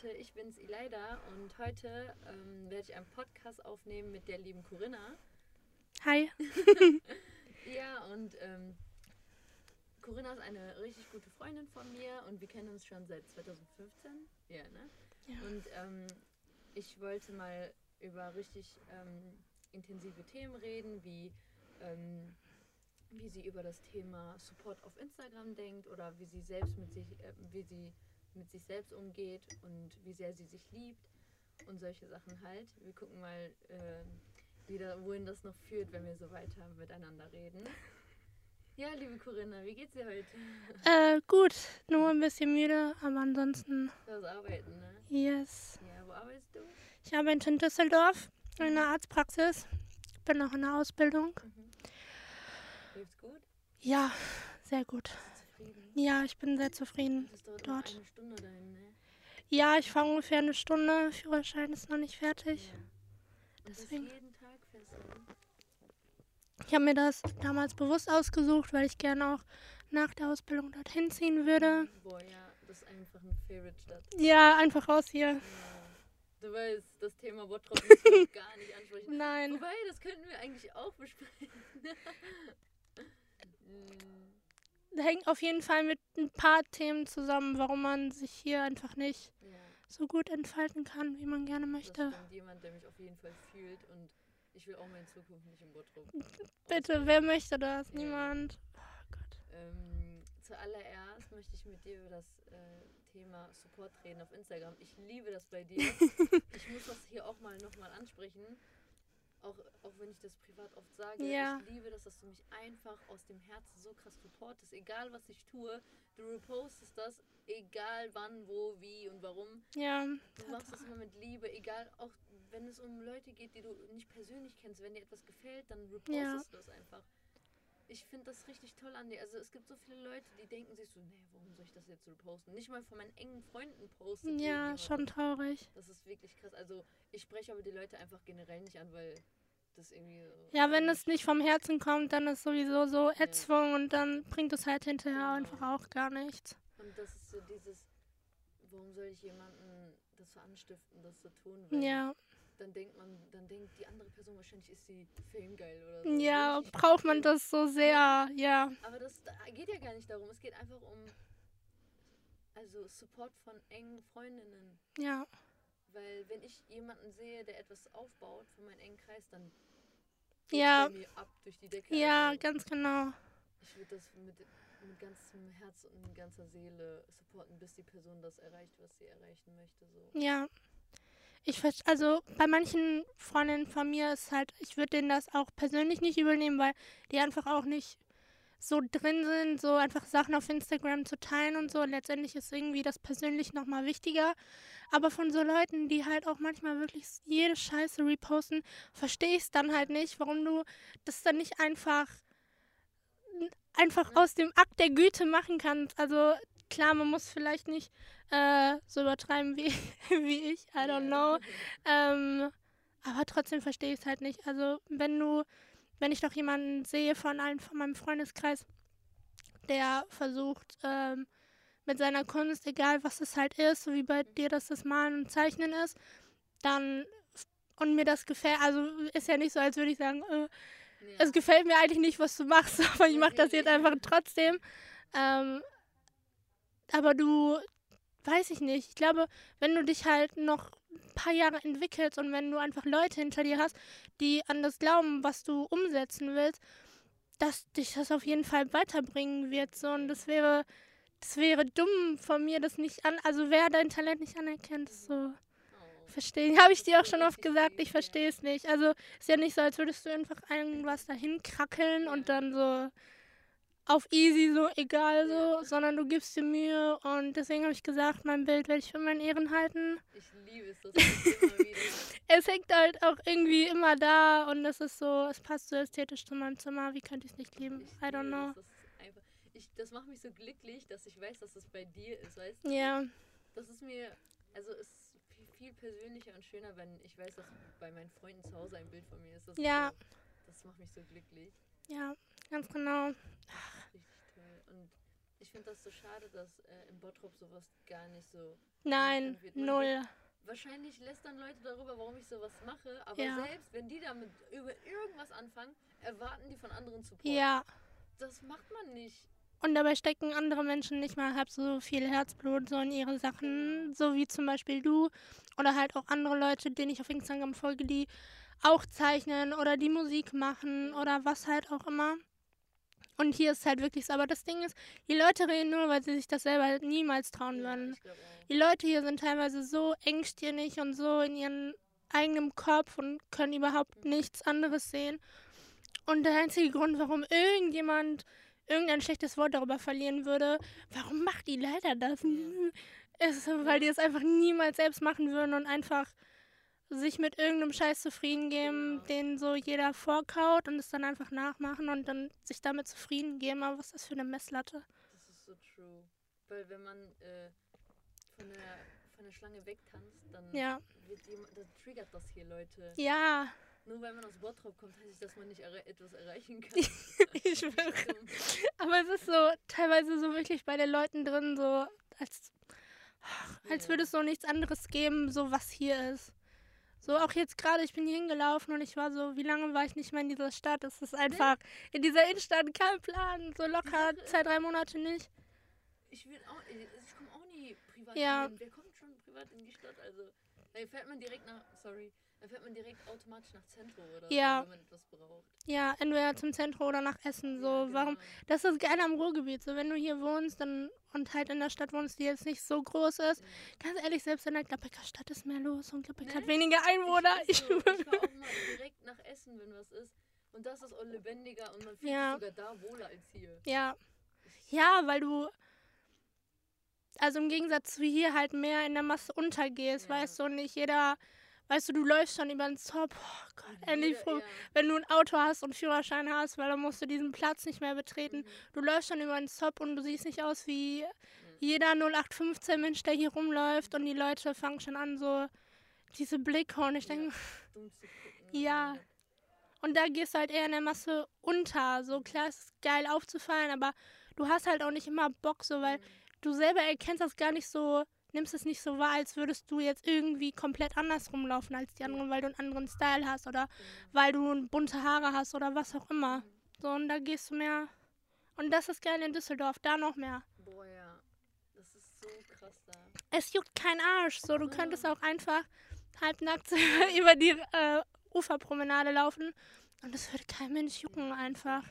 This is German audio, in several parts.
Leute, ich bin's Ileida und heute ähm, werde ich einen Podcast aufnehmen mit der lieben Corinna. Hi. Ja, und ähm, Corinna ist eine richtig gute Freundin von mir und wir kennen uns schon seit 2015. Ja, ne? Ja. Und ähm, ich wollte mal über richtig ähm, intensive Themen reden, wie, ähm, wie sie über das Thema Support auf Instagram denkt oder wie sie selbst mit sich, äh, wie sie mit sich selbst umgeht und wie sehr sie sich liebt und solche Sachen halt. Wir gucken mal, äh, wieder, wohin das noch führt, wenn wir so weiter miteinander reden. Ja, liebe Corinna, wie geht's dir heute? Äh, gut. Nur ein bisschen müde, aber ansonsten, Das Arbeiten, ne? yes. Ja, wo arbeitest du? Ich arbeite in Düsseldorf in einer Arztpraxis. Bin noch in der Ausbildung. Mhm. Läuft's gut? Ja, sehr gut. Ja, ich bin sehr zufrieden. Das dauert Dort. eine Stunde dahin, ne? Ja, ich fahre ungefähr eine Stunde. Führerschein ist noch nicht fertig. Ja. Deswegen. du? Ich habe mir das damals bewusst ausgesucht, weil ich gerne auch nach der Ausbildung dorthin ziehen würde. Boah, ja, das ist einfach eine Favorite-Stadt. Ja, einfach raus hier. Ja. Du weißt, das Thema Bottrop müssen wir gar nicht ansprechen. Nein. Wobei, das könnten wir eigentlich auch besprechen. Das hängt auf jeden Fall mit ein paar Themen zusammen, warum man sich hier einfach nicht ja. so gut entfalten kann, wie man gerne Das möchte. stimmt, jemand, der mich auf jeden Fall fühlt und ich will auch meine Zukunft nicht in Bottrop. Bitte, wer möchte das? Ja. Niemand. Oh Gott. Ähm, zuallererst möchte ich mit dir über das äh, Thema Support reden auf Instagram. Ich liebe das bei dir. ich muss das hier auch mal nochmal ansprechen. Auch, auch wenn ich das privat oft sage, Ja. ich liebe das, dass du mich einfach aus dem Herzen so krass supportest. Egal was ich tue, du repostest das, egal wann, wo, wie und warum. Ja, Du machst das immer mit Liebe, egal, auch wenn es um Leute geht, die du nicht persönlich kennst. Wenn dir etwas gefällt, dann repostest Ja. du das einfach. Ich finde das richtig toll an dir. Also es gibt so viele Leute, die denken sich so, nee, warum soll ich das jetzt reposten? Nicht mal von meinen engen Freunden posten. ja, schon traurig. Das ist wirklich krass. Also ich spreche aber die Leute einfach generell nicht an, weil das irgendwie so Ja, wenn es nicht vom Herzen kommt, dann ist sowieso so erzwungen und dann bringt es halt hinterher Genau. einfach auch gar nichts. Und das ist so dieses, warum soll ich jemanden dazu anstiften, das zu tun? Weil Ja, dann denkt man, dann denkt die andere Person wahrscheinlich, ist sie famegeil oder so. ja, braucht man das so sehr, ja. Aber das da geht ja gar nicht darum. Es geht einfach um also Support von engen Freundinnen. Ja, Weil wenn ich jemanden sehe, der etwas aufbaut für meinen engen Kreis, dann Ja. mir ab durch die Decke. ja, Also, ganz genau. ich würde das mit, mit ganzem Herz und mit ganzer Seele supporten, bis die Person das erreicht, was sie erreichen möchte. So. Ja. Ich also bei manchen Freundinnen von mir ist halt, ich würde denen das auch persönlich nicht übernehmen, weil die einfach auch nicht so drin sind, so einfach Sachen auf Instagram zu teilen und so. Und letztendlich ist irgendwie das persönlich nochmal wichtiger. Aber von so Leuten, die halt auch manchmal wirklich jede Scheiße reposten, verstehe ich es dann halt nicht, warum du das dann nicht einfach einfach aus dem Akt der Güte machen kannst. Also klar, man muss vielleicht nicht äh, so übertreiben wie, wie ich, I don't know. Ähm, aber trotzdem verstehe ich es halt nicht. Also wenn du, wenn ich doch jemanden sehe von einem von meinem Freundeskreis, der versucht ähm, mit seiner Kunst, egal was es halt ist, so wie bei dir, dass das Malen und Zeichnen ist, dann und mir das gefällt, also ist ja nicht so, als würde ich sagen, äh, Ja. es gefällt mir eigentlich nicht, was du machst, aber ich mache das jetzt Natürlich. einfach trotzdem. Ähm, aber du, weiß ich nicht. Ich glaube, wenn du dich halt noch ein paar Jahre entwickelst und wenn du einfach Leute hinter dir hast, die an das glauben, was du umsetzen willst, dass dich das auf jeden Fall weiterbringen wird. So. Und das wäre, das wäre dumm von mir, das nicht an. Also wer dein Talent nicht anerkennt, ist so. Oh. Verstehen. Habe ich dir auch schon oft gesagt, ich verstehe es nicht. Also ist ja nicht so, als würdest du einfach irgendwas dahin krackeln und dann so auf easy, so egal so, sondern du gibst dir Mühe und deswegen habe ich gesagt, mein Bild werde ich für meinen Ehren halten. Ich liebe es, das immer wieder Es hängt halt auch irgendwie immer da und es ist so, es passt so ästhetisch zu meinem Zimmer, wie könnte ich es nicht lieben? Ich I don't know. Das, das, einfach, ich, das macht mich so glücklich, dass ich weiß, dass es bei dir ist, weißt du? Ja, Das ist mir, also es ist viel, viel persönlicher und schöner, wenn ich weiß, dass bei meinen Freunden zu Hause ein Bild von mir ist. Das Ja. Ist so, das macht mich so glücklich. ja, ganz genau. Toll. Und ich finde das so schade, dass äh, im Bottrop sowas gar nicht so. Nein, wird. Null. Wahrscheinlich lästern Leute darüber, warum ich sowas mache, aber Ja. selbst wenn die damit über irgendwas anfangen, erwarten die von anderen Support. Ja. Das macht man nicht. Und dabei stecken andere Menschen nicht mal halb so viel Herzblut so in ihre Sachen, so wie zum Beispiel du oder halt auch andere Leute, denen ich auf Instagram folge, die auch zeichnen oder die Musik machen oder was halt auch immer. Und hier ist halt wirklich so. Aber das Ding ist, die Leute reden nur, weil sie sich das selber niemals trauen würden. Die Leute hier sind teilweise so engstirnig und so in ihrem eigenen Kopf und können überhaupt nichts anderes sehen. Und der einzige Grund, warum irgendjemand irgendein schlechtes Wort darüber verlieren würde, warum macht die leider das? Ist, weil die es einfach niemals selbst machen würden und einfach sich mit irgendeinem Scheiß zufrieden geben, den so jeder vorkaut und es dann einfach nachmachen und dann sich damit zufrieden geben. Aber was ist das für eine Messlatte? Das ist so true. Weil wenn man äh, von, der, von der Schlange wegtanzt, dann Ja. wird jemand, dann triggert das hier Leute. Ja, Nur weil man aus Bottrop kommt, heißt nicht, dass man nicht erre etwas erreichen kann. ich schwöre. Aber es ist so teilweise so wirklich bei den Leuten drin, so als, als würde es so nichts anderes geben, so was hier ist. So auch jetzt gerade, ich bin hier hingelaufen und ich war so, wie lange war ich nicht mehr in dieser Stadt? Es ist einfach in dieser Innenstadt kein Plan, so locker zwei, drei Monate nicht. Ich will auch, ich, ich komme auch nie privat Ja. hin. Wer kommt schon privat in die Stadt? Also, da fährt man direkt nach, sorry, da fährt man direkt automatisch nach Zentrum oder Ja. so, wenn man etwas braucht. Ja, entweder zum Zentrum oder nach Essen. So, Ja, warum? genau. Das ist geil am Ruhrgebiet. So, wenn du hier wohnst dann, und halt in der Stadt wohnst, die jetzt nicht so groß ist, Mhm. ganz ehrlich, selbst in der Gladbecker Stadt ist mehr los und Gladbeck hat Ne? weniger Einwohner. Ich, so, ich fahre auch mal direkt nach Essen, wenn was ist. Und das ist auch lebendiger und man fühlt Ja. sich sogar da wohler als hier. Ja. Ja, weil du. Also im Gegensatz zu hier halt mehr in der Masse untergehst, Ja. weißt du, und nicht jeder. Weißt du, du läufst schon über den Zopf. Oh Gott, endlich jeder- froh, ja. wenn du ein Auto hast und Führerschein hast, weil dann musst du diesen Platz nicht mehr betreten. Mhm. Du läufst schon über den Zopf und du siehst nicht aus wie jeder 0815 Mensch, der hier rumläuft und die Leute fangen schon an, so diese Blicke und ich Ja. denke, zu gucken. Ja. und da gehst du halt eher in der Masse unter. So klar ist es geil aufzufallen, aber du hast halt auch nicht immer Bock, so weil Mhm. du selber erkennst das gar nicht so, nimmst es nicht so wahr, als würdest du jetzt irgendwie komplett anders rumlaufen als die anderen, weil du einen anderen Style hast oder weil du bunte Haare hast oder was auch immer. So, und da gehst du mehr. Und das ist geil in Düsseldorf, da noch mehr. Boah, ja. Das ist so krass da. Es juckt kein Arsch. So, du könntest auch einfach halbnackt über die äh, Uferpromenade laufen und es würde kein Mensch jucken einfach.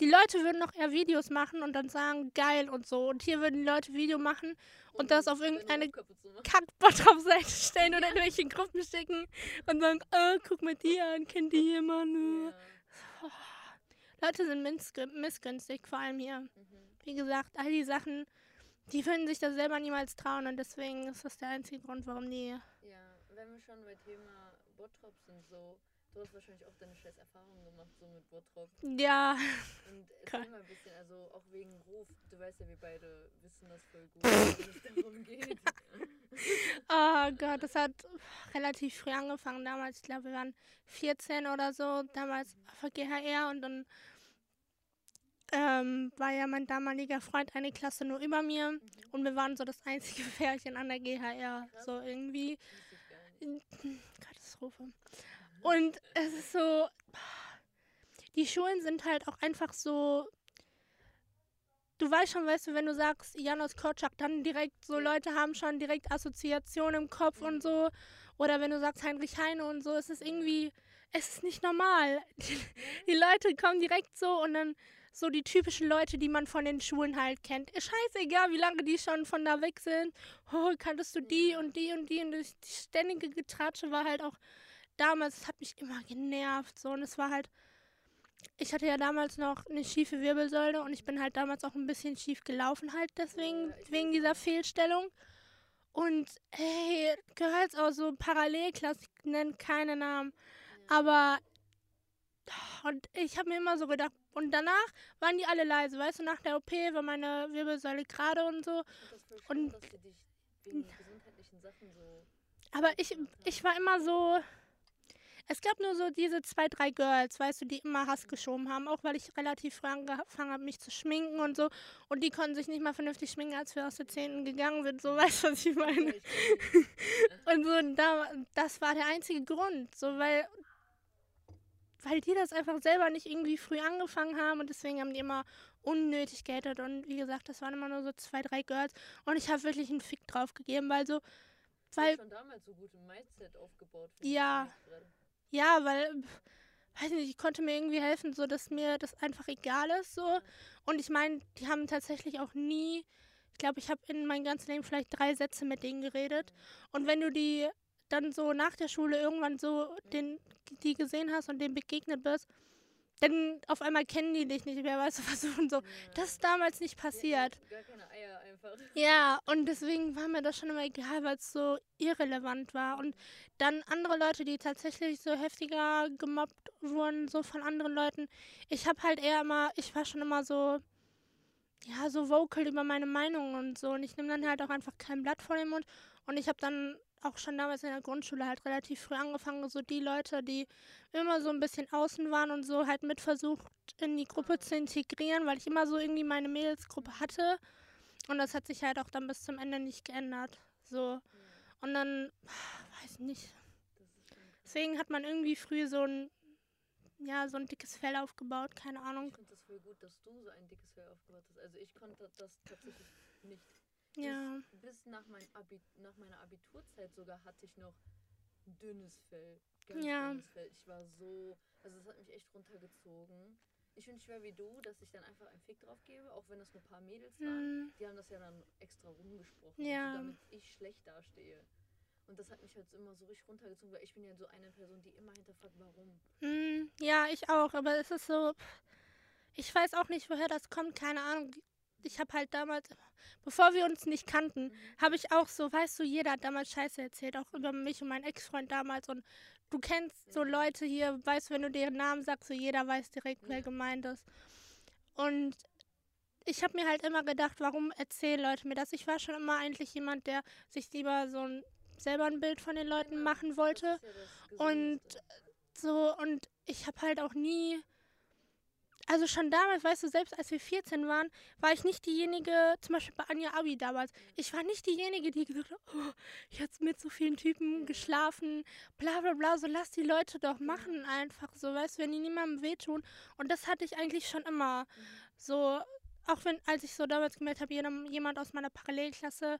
Die Leute würden noch eher Videos machen und dann sagen, geil und so. Und hier würden die Leute Video machen und das auf deine irgendeine. Kackbot-Seite stellen oder in welche Gruppen schicken und sagen, äh, guck mal die an, kennt die jemanden? Ja. Leute sind missgü- missgünstig, vor allem hier. Mhm. Wie gesagt, all die Sachen, die würden sich das selber niemals trauen und deswegen ist das der einzige Grund, warum die. Ja, wenn wir schon bei Thema Bottrop sind, so, du hast wahrscheinlich auch deine scheiß Erfahrungen gemacht, so mit Bottrop. Ja, Und erzähl mal ein bisschen, also auch wegen Ruf, du weißt ja, wir beide wissen das voll gut, wenn es darum geht. oh Gott, das hat relativ früh angefangen damals. Ich glaube, wir waren 14 oder so, damals auf der GHR und dann ähm, war ja mein damaliger Freund eine Klasse nur über mir Mhm. und wir waren so das einzige Pärchen an der GHR. Krass. So irgendwie. Katastrophe. Und es ist so, die Schulen sind halt auch einfach so, du weißt schon, weißt du, wenn du sagst Janos Korczak, dann direkt so Leute haben schon direkt Assoziationen im Kopf und so. Oder wenn du sagst Heinrich Heine und so, es ist irgendwie, es ist nicht normal. Die, die Leute kommen direkt so und dann so die typischen Leute, die man von den Schulen halt kennt. Scheißegal, wie lange die schon von da weg sind. Oh, kanntest du die und die und die und die ständige Getratsche war halt auch damals, es hat mich immer genervt so und es war halt, ich hatte ja damals noch eine schiefe Wirbelsäule und ich bin halt damals auch ein bisschen schief gelaufen halt deswegen, wegen dieser. Fehlstellung. Und hey, gehört auch so Parallelklasse, ich nenne keine Namen. Ja. Aber und ich habe mir immer so gedacht, und danach waren die alle leise, weißt du, nach der OP war meine Wirbelsäule gerade und so. Und-. Aber ich, ich war immer so. Es gab nur so diese zwei, drei Girls, weißt du, die immer Hass geschoben haben, auch weil ich relativ früh angefangen habe, mich zu schminken und so. Und die konnten sich nicht mal vernünftig schminken, als wir aus der 10. gegangen sind, so weißt du, was ich meine. und so, da, das war der einzige Grund, so, weil weil die das einfach selber nicht irgendwie früh angefangen haben und deswegen haben die immer unnötig gehatet und wie gesagt, das waren immer nur so zwei, drei Girls und ich habe wirklich einen Fick drauf gegeben, weil so, weil... schon damals so gut im Mindset aufgebaut. Ja, ja, weil, weiß nicht, ich konnte mir irgendwie helfen, so dass mir das einfach egal ist, so und ich meine, die haben tatsächlich auch nie, ich glaube, ich habe in meinem ganzen Leben vielleicht drei Sätze mit denen geredet und wenn du die dann so nach der Schule irgendwann so den, die gesehen hast und dem begegnet bist, dann auf einmal kennen die dich nicht mehr, weißt du, was und so. Das ist damals nicht passiert. Gar keine Eier einfach. Ja, und deswegen war mir das schon immer egal, weil es so irrelevant war. Und dann andere Leute, die tatsächlich so heftiger gemobbt wurden, so von anderen Leuten. Ich habe halt eher immer, ich war schon immer so, ja, so vocal über meine Meinung und so. Und ich nehme dann halt auch einfach kein Blatt vor den Mund. Und ich habe dann auch schon damals in der Grundschule halt relativ früh angefangen, so die Leute, die immer so ein bisschen außen waren und so halt mit versucht, in die Gruppe zu integrieren, weil ich immer so irgendwie meine Mädelsgruppe hatte. Und das hat sich halt auch dann bis zum Ende nicht geändert. So. Und dann, weiß ich nicht. Deswegen hat man irgendwie früh so ein, ja, so ein dickes Fell aufgebaut, keine Ahnung. Ich finde das voll gut, dass du so ein dickes Fell aufgebaut hast. Also ich konnte das tatsächlich nicht. Ja. Bis, bis nach, mein Abi, nach meiner Abiturzeit sogar hatte ich noch dünnes Fell. Ganz Ja. dünnes Fell. Ich war so, also es hat mich echt runtergezogen. Ich finde schwer wie du, dass ich dann einfach einen Fick drauf gebe, auch wenn das nur ein paar Mädels waren. Hm, Die haben das ja dann extra rumgesprochen, Ja. so, damit ich schlecht dastehe. Und das hat mich halt immer so richtig runtergezogen, weil ich bin ja so eine Person, die immer hinterfragt, warum. hm, ja, ich auch, aber es ist so, ich weiß auch nicht, woher das kommt, keine Ahnung. Ich habe halt damals, bevor wir uns nicht kannten, habe ich auch so, weißt du, jeder hat damals Scheiße erzählt, auch über mich und meinen Ex-Freund damals. Und du kennst so Mhm. Leute hier, weißt, wenn du deren Namen sagst, so jeder weiß direkt, wer gemeint ist. Und ich habe mir halt immer gedacht, warum erzählen Leute mir das? Ich war schon immer eigentlich jemand, der sich lieber so ein, selber ein Bild von den Leuten Genau, machen wollte. Und so, und ich habe halt auch nie. Also schon damals, weißt du, selbst als wir 14 waren, war ich nicht diejenige, zum Beispiel bei Anja Abi damals, ich war nicht diejenige, die gesagt hat, oh, ich habe mit so vielen Typen geschlafen, bla bla bla, so lass die Leute doch machen einfach, so, weißt du, wenn die niemandem wehtun. Und das hatte ich eigentlich schon immer. So, auch wenn, als ich so damals gemerkt habe, jemand aus meiner Parallelklasse,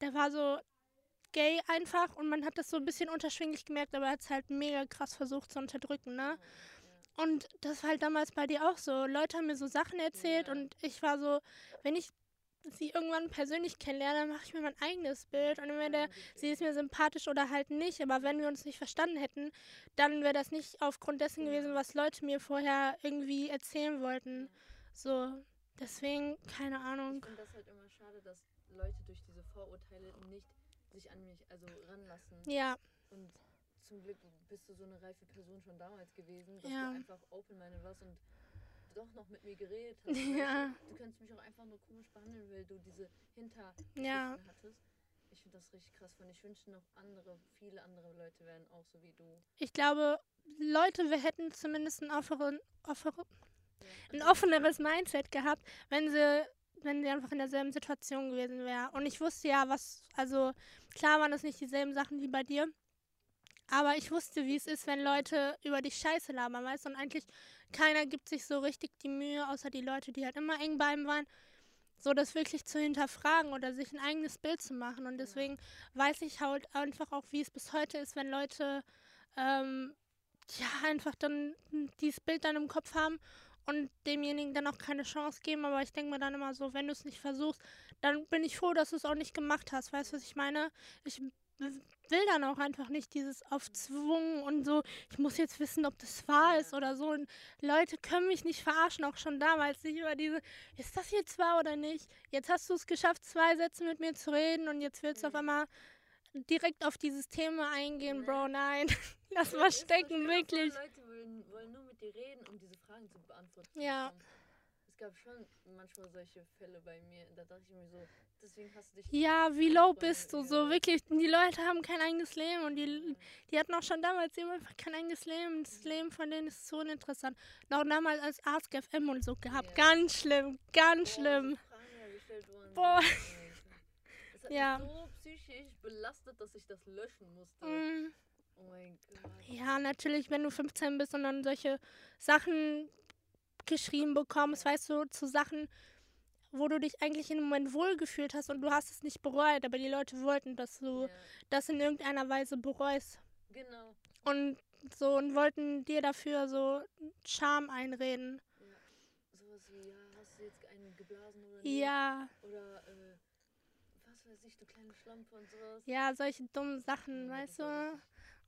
der war so gay einfach und man hat das so ein bisschen unterschwinglich gemerkt, aber er hat es halt mega krass versucht zu unterdrücken, ne? Und das war halt damals bei dir auch so. Leute haben mir so Sachen erzählt und ich war so, wenn ich sie irgendwann persönlich kennenlerne, dann mache ich mir mein eigenes Bild. Und entweder sie ist mir sympathisch oder halt nicht. Aber wenn wir uns nicht verstanden hätten, dann wäre das nicht aufgrund dessen gewesen, was Leute mir vorher irgendwie erzählen wollten. So, deswegen, keine Ich Ahnung. finde das halt immer schade, dass Leute durch diese Vorurteile nicht sich an mich also ranlassen. Ja, Und zum Glück bist du so eine reife Person schon damals gewesen, dass Ja. du einfach open-minded warst und doch noch mit mir geredet hast. Ja. Du könntest mich auch einfach nur komisch behandeln, weil du diese hinter Ja. hattest. Ich finde das richtig krass. Und ich wünschte noch andere, viele andere Leute wären auch so wie du. ich glaube, Leute, wir hätten zumindest ein, offeren, offeren, ein offeneres Mindset gehabt, wenn sie, wenn sie einfach in derselben Situation gewesen wäre. Und ich wusste ja, was, also klar waren das nicht dieselben Sachen wie bei dir, aber ich wusste, wie es ist, wenn Leute über dich Scheiße labern, weißt du? Und eigentlich keiner gibt sich so richtig die Mühe, außer die Leute, die halt immer eng bei einem waren, so das wirklich zu hinterfragen oder sich ein eigenes Bild zu machen. Und deswegen weiß ich halt einfach auch, wie es bis heute ist, wenn Leute ähm, ja einfach dann dieses Bild dann im Kopf haben und demjenigen dann auch keine Chance geben. Aber ich denke mir dann immer so, wenn du es nicht versuchst, dann bin ich froh, dass du es auch nicht gemacht hast. Weißt du, was ich meine? Ich will dann auch einfach nicht dieses aufzwungen und so, ich muss jetzt wissen, ob das wahr ist oder so. Und Leute können mich nicht verarschen, auch schon damals nicht über diese, ist das jetzt wahr oder nicht? Jetzt hast du es geschafft, zwei Sätze mit mir zu reden und jetzt willst du auf einmal direkt auf dieses Thema eingehen, Bro, nein. Lass mal stecken, wirklich. Leute wollen, wollen nur mit dir reden, um diese Fragen zu beantworten. Ja. Gab schon manchmal solche Fälle bei mir. Da dachte ich mir so, deswegen hast du dich. Ja, wie low bist du? So wirklich, die Leute haben kein eigenes Leben und die, die hatten auch schon damals eben einfach kein eigenes Leben. Das Leben von denen ist so uninteressant. Noch damals als Ask FM und so gehabt. Ja. Ganz schlimm, ganz Boah, schlimm. Boah. Es hat Ja. mich so psychisch belastet, dass ich das löschen musste. Mm. Oh mein Gott. Ja, natürlich, wenn du 15 bist und dann solche Sachen geschrieben bekommst, weißt du, zu Sachen, wo du dich eigentlich im Moment wohlgefühlt hast und du hast es nicht bereut, aber die Leute wollten, dass du Ja, das in irgendeiner Weise bereust. genau. Und so und wollten dir dafür so Charme einreden. Ja. Sowas wie, ja, hast du jetzt einen geblasen oder nicht? Ja, Oder, äh, was weiß ich, du kleine Schlampe und sowas. ja, solche dummen Sachen, Ja, weißt du?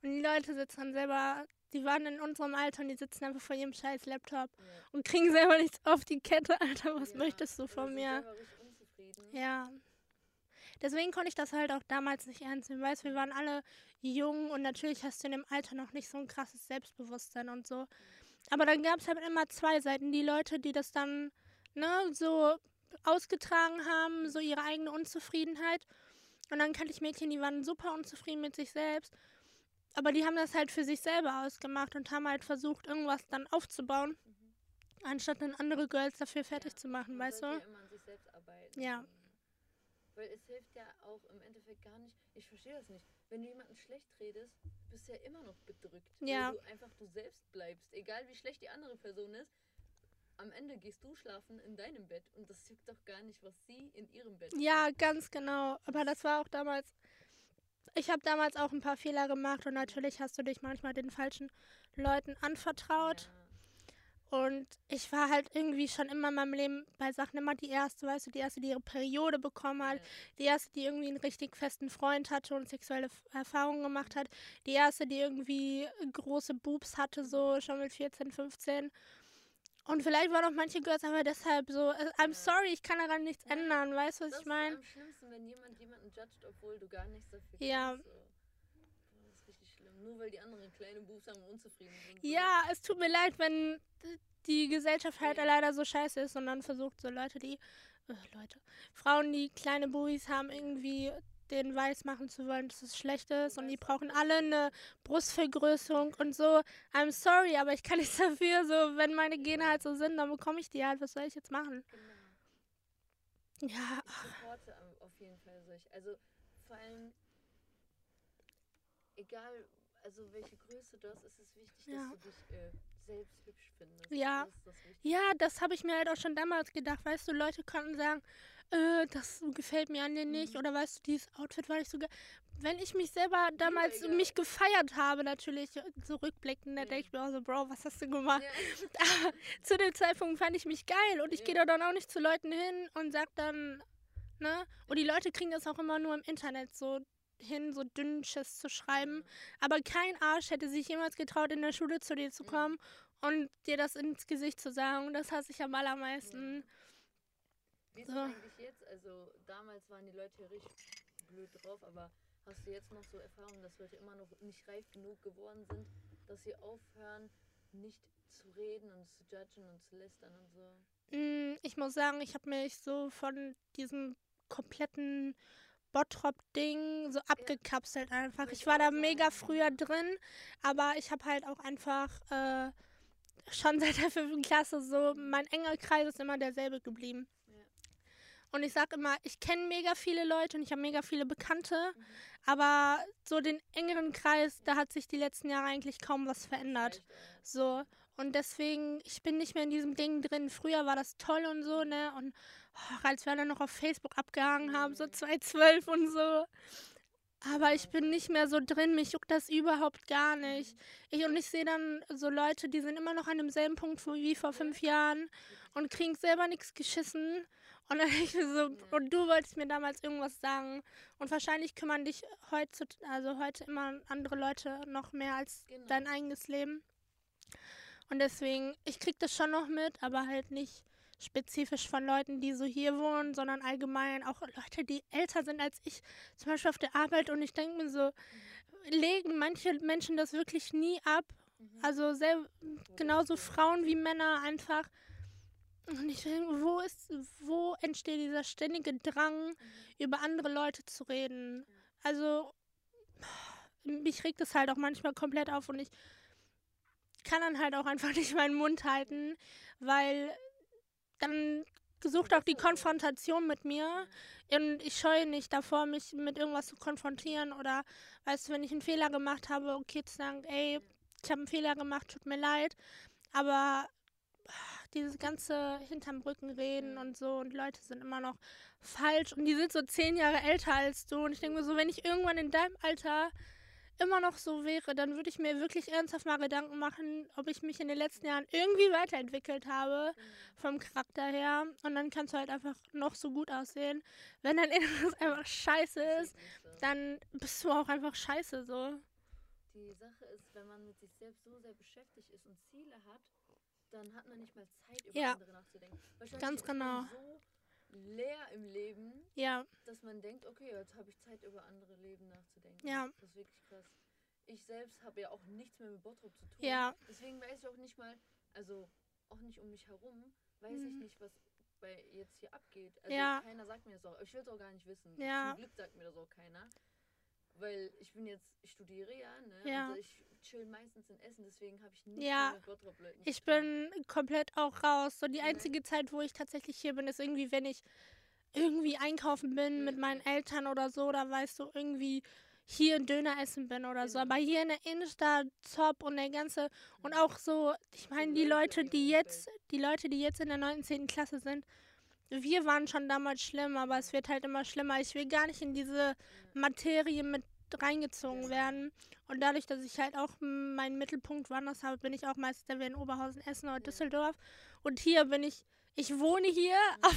Und die Leute sitzen dann selber, die waren in unserem Alter und die sitzen einfach vor ihrem scheiß Laptop Ja. und kriegen selber nichts auf die Kette, Alter. Was Ja, möchtest du von mir? Ja. Deswegen konnte ich das halt auch damals nicht ernst nehmen. Weißt wir waren alle jung und natürlich hast du in dem Alter noch nicht so ein krasses Selbstbewusstsein und so. Aber dann gab es halt immer zwei Seiten. Die Leute, die das dann ne, so ausgetragen haben, so ihre eigene Unzufriedenheit. Und dann kannte ich Mädchen, die waren super unzufrieden mit sich selbst. Aber die haben das halt für sich selber ausgemacht und haben halt versucht, irgendwas dann aufzubauen, anstatt dann andere Girls dafür fertig Ja, zu machen, weißt du? ja immer an sich selbst arbeiten. Ja. Weil es hilft ja auch im Endeffekt gar nicht. Ich verstehe das nicht. Wenn du jemanden schlecht redest, bist du ja immer noch bedrückt. Ja. Weil du einfach du selbst bleibst. Egal wie schlecht die andere Person ist. Am Ende gehst du schlafen in deinem Bett und das juckt doch gar nicht, was sie in ihrem Bett Ja, macht. ganz genau. Aber das war auch damals. Ich habe damals auch ein paar Fehler gemacht und natürlich hast du dich manchmal den falschen Leuten anvertraut. Und ich war halt irgendwie schon immer in meinem Leben bei Sachen immer die erste, weißt du, die erste, die ihre Periode bekommen Ja. hat, die erste, die irgendwie einen richtig festen Freund hatte und sexuelle Erfahrungen gemacht hat, die erste, die irgendwie große Boobs hatte, so schon mit 14, 15. Und vielleicht waren auch manche Girls aber deshalb so, äh, I'm Ja. sorry, ich kann daran nichts Ja, ändern, weißt du, was Das ich meine? ist am schlimmsten, wenn jemand jemanden judgt, obwohl du gar nichts dafür Ja. kannst. So. Boah, das ist richtig schlimm. Nur weil die anderen kleine Buchs haben unzufrieden sind. so. Ja, es tut mir leid, wenn die Gesellschaft halt Ja. leider so scheiße ist und dann versucht so Leute, die, äh, Leute, Frauen, die kleine Buis haben, irgendwie den weiß machen zu wollen, dass es schlecht ist und die brauchen alle eine Brustvergrößerung und so. I'm sorry, aber ich kann nichts dafür. So, wenn meine Gene halt so sind, dann bekomme ich die halt. Was soll ich jetzt machen? Genau. Ja, Ich supporte am- auf jeden Fall solch. Also vor allem, egal, also welche Größe du hast, ist es wichtig, Ja. dass du dich äh, selbst hübsch findest. Ja. Das das ja, habe ich mir halt auch schon damals gedacht. Weißt du, Leute konnten sagen, äh, das gefällt mir an dir nicht. Mhm. Oder weißt du, dieses Outfit war nicht so geil. Wenn ich mich selber damals egal. mich gefeiert habe, natürlich, so rückblickend, da Ja. denke ich mir auch so, Bro, was hast du gemacht? Ja. zu dem Zeitpunkt fand ich mich geil und ich Ja. gehe da dann auch nicht zu Leuten hin und sag dann, ne? Und die Leute kriegen das auch immer nur im Internet so hin, so dünnsches zu schreiben. Aber kein Arsch hätte sich jemals getraut, in der Schule zu dir zu Mhm. kommen und dir das ins Gesicht zu sagen. Das hasse ich am allermeisten. Wie ist So. eigentlich jetzt? Also damals waren die Leute richtig blöd drauf, aber hast du jetzt noch so Erfahrungen, dass Leute immer noch nicht reif genug geworden sind, dass sie aufhören, nicht zu reden und zu judgen und zu lästern und so? Mm, Ich muss sagen, ich habe mich so von diesem kompletten Bottrop-Ding so abgekapselt einfach. Ich war da mega früher drin, aber ich habe halt auch einfach äh, schon seit der fünften Klasse so, mein enger Kreis ist immer derselbe geblieben. Und ich sag immer, ich kenne mega viele Leute und ich habe mega viele Bekannte, Mhm. aber so den engeren Kreis, da hat sich die letzten Jahre eigentlich kaum was verändert. So. Und deswegen, ich bin nicht mehr in diesem Ding drin. Früher war das toll und so, ne? Und als wir alle noch auf Facebook abgehangen haben, so Mhm. 2012 und so. Aber ich bin nicht mehr so drin, mich juckt das überhaupt gar nicht. Ich, und ich sehe dann so Leute, die sind immer noch an demselben Punkt wie vor fünf Jahren und kriegen selber nichts geschissen. Und dann ich so, und du wolltest mir damals irgendwas sagen. Und wahrscheinlich kümmern dich heute, also heute immer andere Leute noch mehr als Genau. dein eigenes Leben. Und deswegen, ich krieg das schon noch mit, aber halt nicht spezifisch von Leuten, die so hier wohnen, sondern allgemein auch Leute, die älter sind als ich, zum Beispiel auf der Arbeit. Und ich denke mir so, legen manche Menschen das wirklich nie ab. Mhm. Also sehr, genauso? Frauen wie Männer einfach. Und ich denke, wo ist, wo entsteht dieser ständige Drang, Mhm. über andere Leute zu reden? Also, mich regt es halt auch manchmal komplett auf und ich kann dann halt auch einfach nicht meinen Mund halten, weil dann sucht auch die Konfrontation mit mir. Und ich scheue nicht davor, mich mit irgendwas zu konfrontieren oder, weißt du, wenn ich einen Fehler gemacht habe, okay, zu sagen, ey, ich habe einen Fehler gemacht, tut mir leid, aber dieses ganze hinterm Rücken reden und so und Leute sind immer noch falsch. Und die sind so zehn Jahre älter als du. Und ich denke mir so, wenn ich irgendwann in deinem Alter immer noch so wäre, dann würde ich mir wirklich ernsthaft mal Gedanken machen, ob ich mich in den letzten Jahren irgendwie weiterentwickelt habe vom Charakter her und dann kannst du halt einfach noch so gut aussehen. Wenn dein Inneres einfach scheiße ist, dann bist du auch einfach scheiße so. Die Sache ist, wenn man mit sich selbst so sehr beschäftigt ist und Ziele hat, dann hat man nicht mal Zeit, über Ja. andere nachzudenken. Ganz genau. so leer im Leben, Ja, dass man denkt, okay, jetzt habe ich Zeit, über andere Leben nachzudenken. Ja. Das ist wirklich krass. Ich selbst habe ja auch nichts mehr mit Bottrop zu tun. ja, Deswegen weiß ich auch nicht mal, also auch nicht um mich herum, weiß ich Mhm. nicht, was bei jetzt hier abgeht. Also Ja. keiner sagt mir das auch. Ich will es auch gar nicht wissen. Ja. Zum Glück sagt mir das auch keiner. Weil ich bin jetzt, ich studiere ja, ne? Ja. Also ich chill meistens in Essen, deswegen habe ich nicht Ja. mit Bottrop-Leuten ich zu tun. bin komplett auch raus. So die Ja. einzige Zeit, wo ich tatsächlich hier bin, ist irgendwie, wenn ich irgendwie einkaufen bin mit Ja. meinen Eltern oder so, oder weißt du, irgendwie hier Döner essen bin oder so. Aber hier in der Innenstadt, Top und der ganze und Mhm. auch so, ich meine, die Leute die jetzt, die Leute, die jetzt in der 9., 10. Klasse sind, wir waren schon damals schlimm, aber es wird halt immer schlimmer. Ich will gar nicht in diese Materie mit reingezogen werden. Und dadurch, dass ich halt auch meinen Mittelpunkt woanders habe, bin ich auch meistens entweder in Oberhausen, Essen oder Düsseldorf. Und hier bin ich, ich wohne hier, aber,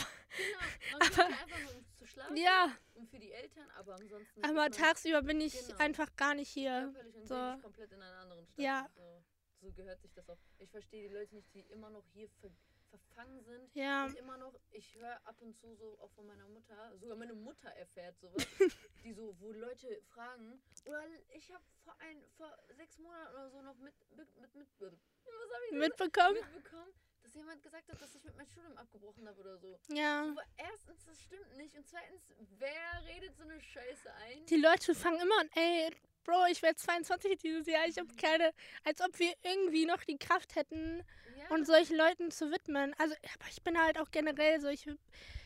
Genau. Zu schlafen ja, und für die Eltern, aber ansonsten. aber man tagsüber bin ich Genau. einfach gar nicht hier. körperlich und so. komplett in einer anderen Stadt. Ja. So, so gehört sich das auch. Ich verstehe die Leute nicht, die immer noch hier ver verfangen sind. Ja, Und immer noch, ich höre ab und zu so auch von meiner Mutter, sogar meine Mutter erfährt sowas, die so, wo Leute fragen, oder ich habe vor ein, vor sechs Monaten oder so noch mit, mit, mit, mit was hab ich denn? mitbekommen? mitbekommen, dass jemand gesagt hat, dass ich mit meinem Studium abgebrochen habe oder so. Ja. Aber erstens, das stimmt nicht. Und zweitens, wer redet so eine Scheiße ein? Die Leute fangen immer an, ey, Bro, ich werde 22 dieses Jahr, ich habe keine, als ob wir irgendwie noch die Kraft hätten, Ja, und solchen Leuten zu widmen. Also, aber ich bin halt auch generell so, ich,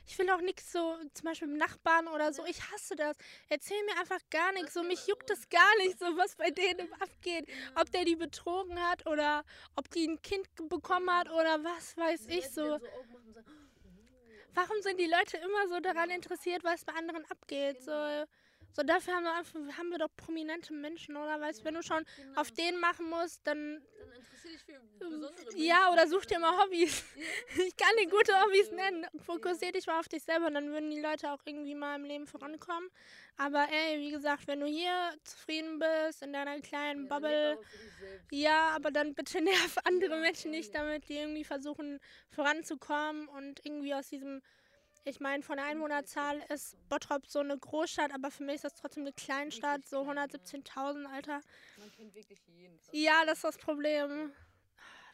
ich will auch nichts so, zum Beispiel mit Nachbarn oder so, ich hasse das. Erzähl mir einfach gar nichts, so mich juckt das gar nicht, so was bei denen abgeht. Ob der die betrogen hat oder ob die ein Kind bekommen hat oder was weiß ich so. sagen, "Oh, Warum sind die Leute immer so daran interessiert, was bei anderen abgeht? So, Genau. So dafür haben wir, einfach, haben wir doch prominente Menschen, oder? Weißt du, wenn du schon genau. auf den machen musst, dann Dann interessier dich für besondere Ja, Menschen. oder such dir mal Hobbys. Ja. Ich kann dir gute Hobbys nennen. Fokussier dich mal auf dich selber, dann würden die Leute auch irgendwie mal im Leben vorankommen. Aber ey, wie gesagt, wenn du hier zufrieden bist, in deiner kleinen Ja, Bubble, ja, aber dann bitte nerv andere Ja, Menschen nicht damit, die irgendwie versuchen voranzukommen und irgendwie aus diesem, ich meine, von der Einwohnerzahl ist Bottrop so eine Großstadt, aber für mich ist das trotzdem eine Kleinstadt, so klein, ja. 117.000, Alter. Man kennt wirklich jeden. Ja, das ist das Problem.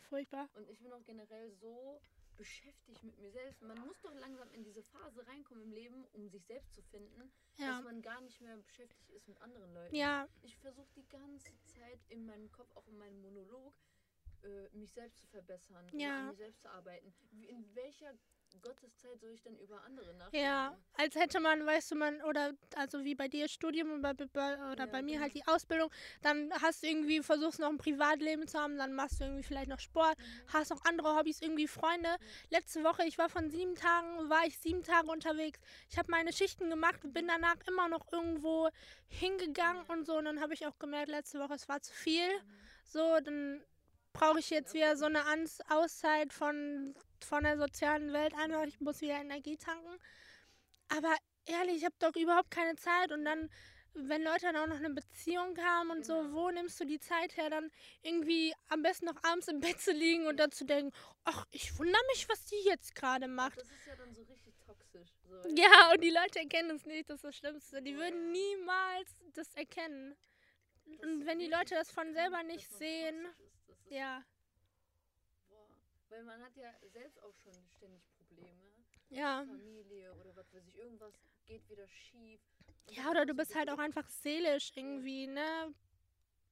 Furchtbar. Und ich bin auch generell so beschäftigt mit mir selbst. Man muss doch langsam in diese Phase reinkommen im Leben, um sich selbst zu finden, Ja. dass man gar nicht mehr beschäftigt ist mit anderen Leuten. Ja, Ich versuche die ganze Zeit in meinem Kopf, auch in meinem Monolog, äh, mich selbst zu verbessern, Ja. an mir selbst zu arbeiten. In welcher Gotteszeit soll ich denn über andere nachdenken? Ja, als hätte man, weißt du, man, oder also wie bei dir Studium und bei, bei, oder Ja, bei mir genau. halt die Ausbildung, dann hast du irgendwie, versuchst noch ein Privatleben zu haben, dann machst du irgendwie vielleicht noch Sport, Mhm. hast noch andere Hobbys, irgendwie Freunde. Letzte Woche, ich war von sieben Tagen, war ich sieben Tage unterwegs. Ich habe meine Schichten gemacht und bin danach immer noch irgendwo hingegangen und so. Und dann habe ich auch gemerkt, letzte Woche, es war zu viel. So, dann brauche ich jetzt wieder so eine Auszeit von, von der sozialen Welt einfach. Ich muss wieder Energie tanken. Aber ehrlich, ich habe doch überhaupt keine Zeit. Und dann, wenn Leute dann auch noch eine Beziehung haben und so, wo nimmst du die Zeit her, dann irgendwie am besten noch abends im Bett zu liegen und dazu denken, ach, ich wundere mich, was die jetzt gerade macht. Das ist ja dann so richtig toxisch. So. Ja, und die Leute erkennen es nicht, das ist das Schlimmste. Die würden niemals das erkennen. Das Und wenn die Leute das von selber nicht sehen, ist. Ist, ja. Weil man hat ja selbst auch schon ständig Probleme. Ja. Familie oder was weiß ich, irgendwas geht wieder schief. Ja, oder du bist halt auch einfach seelisch irgendwie, ne?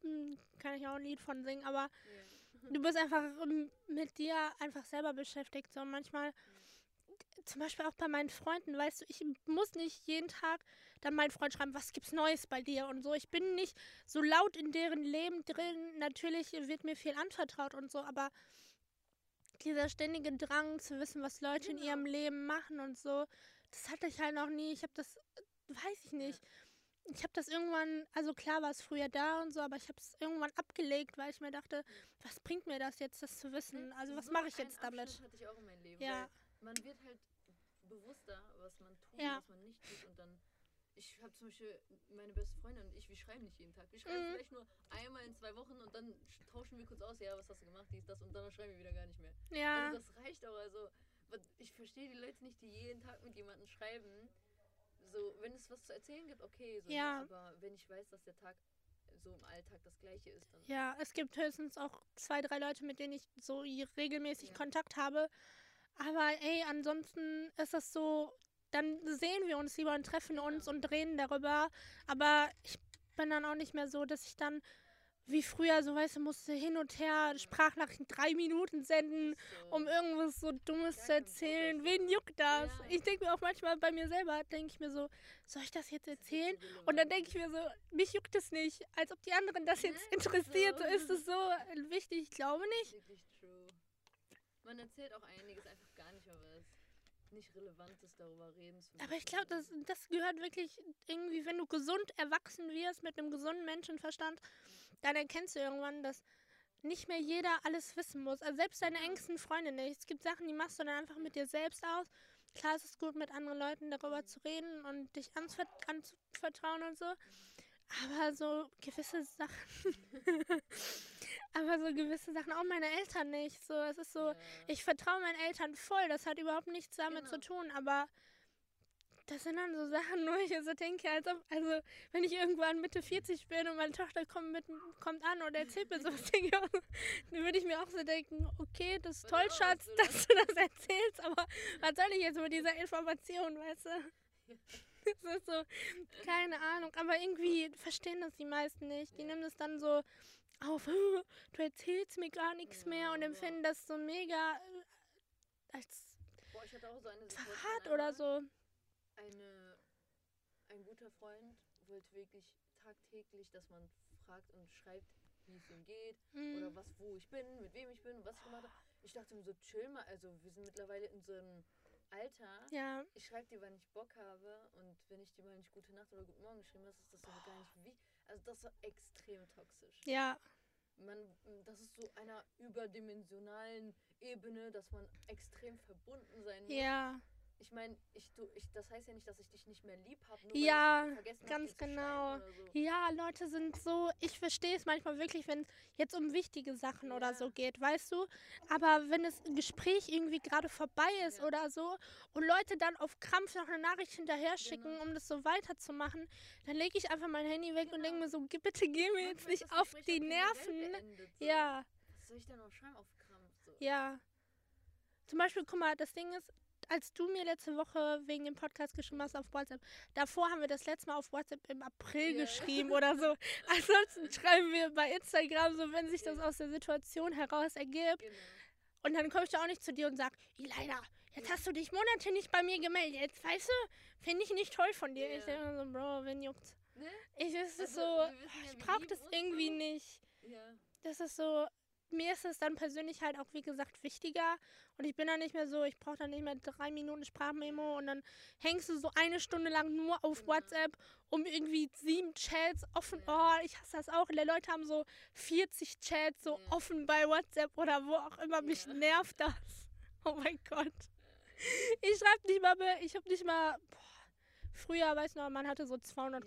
Hm, Kann ich auch ein Lied von singen, aber Ja. du bist einfach mit dir einfach selber beschäftigt. So manchmal, zum Beispiel auch bei meinen Freunden, weißt du, ich muss nicht jeden Tag dann meinen Freund schreiben, was gibt's Neues bei dir und so. Ich bin nicht so laut in deren Leben drin. Natürlich wird mir viel anvertraut und so, aber dieser ständige Drang zu wissen, was Leute in Genau. ihrem Leben machen und so, das hatte ich halt noch nie. Ich habe das, weiß ich nicht. Ich habe das irgendwann, also klar war es früher da und so, aber ich habe es irgendwann abgelegt, weil ich mir dachte, was bringt mir das jetzt, das zu wissen? Also was So mache ich jetzt damit? Abschnitt hatte ich auch in meinem Leben. Ja. Man wird halt bewusster, was man tut, Ja. was man nicht tut. Und dann, ich habe zum Beispiel meine beste Freundin und ich, wir schreiben nicht jeden Tag. Wir schreiben Mhm. vielleicht nur einmal in zwei Wochen und dann sch- tauschen wir kurz aus, ja, was hast du gemacht, dies, das und dann schreiben wir wieder gar nicht mehr. Ja, Also das reicht auch. Also ich verstehe die Leute nicht, die jeden Tag mit jemandem schreiben. So, wenn es was zu erzählen gibt, okay, so? Ja. aber wenn ich weiß, dass der Tag so im Alltag das gleiche ist, dann ja, es gibt höchstens auch zwei, drei Leute, mit denen ich so regelmäßig Ja. Kontakt habe. Aber ey, ansonsten ist das so, dann sehen wir uns lieber und treffen uns Genau. und reden darüber. Aber ich bin dann auch nicht mehr so, dass ich dann wie früher, so weißt du, musste hin und her Sprachnachrichten drei Minuten senden. um irgendwas so Dummes zu Bock erzählen. Wen juckt das? Ich denke mir auch manchmal bei mir selber, denke ich mir so, soll ich das jetzt erzählen? Und dann relevant. denke ich mir so, mich juckt es nicht, als ob die anderen das jetzt Ne? interessiert. So ist es so wichtig, ich glaube nicht. Man erzählt auch einiges einfach gar nicht, aber es nicht relevant ist, darüber reden zu Aber ich glaube, das, das gehört wirklich irgendwie, wenn du gesund erwachsen wirst mit einem gesunden Menschenverstand, dann erkennst du irgendwann, dass nicht mehr jeder alles wissen muss. Also selbst deine engsten Freunde nicht. Es gibt Sachen, die machst du dann einfach mit dir selbst aus. Klar, es ist gut, mit anderen Leuten darüber zu reden und dich anzuvertrauen und so. Aber so gewisse Sachen. aber so gewisse Sachen, auch meine Eltern nicht. So, es ist so, Ja. ich vertraue meinen Eltern voll. Das hat überhaupt nichts damit zu Genau. tun, aber das sind dann so Sachen, wo ich so denke, als ob, also wenn ich irgendwann Mitte 40 bin und meine Tochter kommt, mit, kommt an und erzählt mir sowas, denke ich auch, so- dann würde ich mir auch so denken, okay, das ist toll, auch, Schatz, so, dass du das erzählst, aber was soll ich jetzt mit dieser Information, weißt du? Das ist so, keine Ahnung, aber irgendwie verstehen das die meisten nicht. Die nehmen das dann so auf, du erzählst mir gar nichts mehr und empfinden das so mega äh, als Boah, ich hatte auch so eine Verrat oder so. Eine, ein guter Freund wollte wirklich tagtäglich, dass man fragt und schreibt, wie es ihm geht oder Mhm. was, wo ich bin, mit wem ich bin, was ich gemacht habe. Ich dachte mir so, chill mal, also wir sind mittlerweile in so einem Alter. Ja, Ich schreibe dir, wann ich Bock habe und wenn ich dir mal nicht gute Nacht oder guten Morgen geschrieben habe, ist das aber gar nicht wie. Also das war extrem toxisch. ja, Man, das ist so einer überdimensionalen Ebene, dass man extrem verbunden sein muss. ja, Ich meine, ich, du, ich, das heißt ja nicht, dass ich dich nicht mehr lieb habe. Ja, ganz genau. Oder so. ja, Leute sind so, ich verstehe es manchmal wirklich, wenn es jetzt um wichtige Sachen oder Ja. so geht, weißt du? Aber wenn das Gespräch irgendwie gerade vorbei ist Ja. oder so und Leute dann auf Krampf noch eine Nachricht hinterher schicken, Genau. um das so weiterzumachen, dann lege ich einfach mein Handy weg und Genau. denke mir so, "Geh- bitte geh mir jetzt nicht auf Gespräch die Nerven. beendet, so. Ja. Was soll ich da noch schreiben auf Krampf? So. Ja. Zum Beispiel, guck mal, das Ding ist, als du mir letzte Woche wegen dem Podcast geschrieben hast auf WhatsApp, davor haben wir das letzte Mal auf WhatsApp im April Ja. geschrieben oder so. Ansonsten schreiben wir bei Instagram so, wenn sich das aus der Situation heraus ergibt. Genau. Und dann komme ich da auch nicht zu dir und sag, Leila, jetzt hast du dich Monate nicht bei mir gemeldet. Jetzt weißt du, finde ich nicht toll von dir. Ich Ja. denke so, Bro, wen juckt's? Ne? Ich, es ist Also, so, ja, ich brauche das uns irgendwie so. nicht Ja. das ist so, mir ist es dann persönlich halt auch, wie gesagt, wichtiger. Und ich bin dann nicht mehr so, ich brauche dann nicht mehr drei Minuten Sprachmemo und dann hängst du so eine Stunde lang nur auf. WhatsApp, um irgendwie sieben Chats offen. Oh, ich hasse das auch. Die Leute haben so 40 Chats so offen bei WhatsApp oder wo auch immer. Mich nervt das. Oh mein Gott. Ich schreibe nicht mal mehr, ich habe nicht mal. Boah, früher, weiß noch, man hatte so 200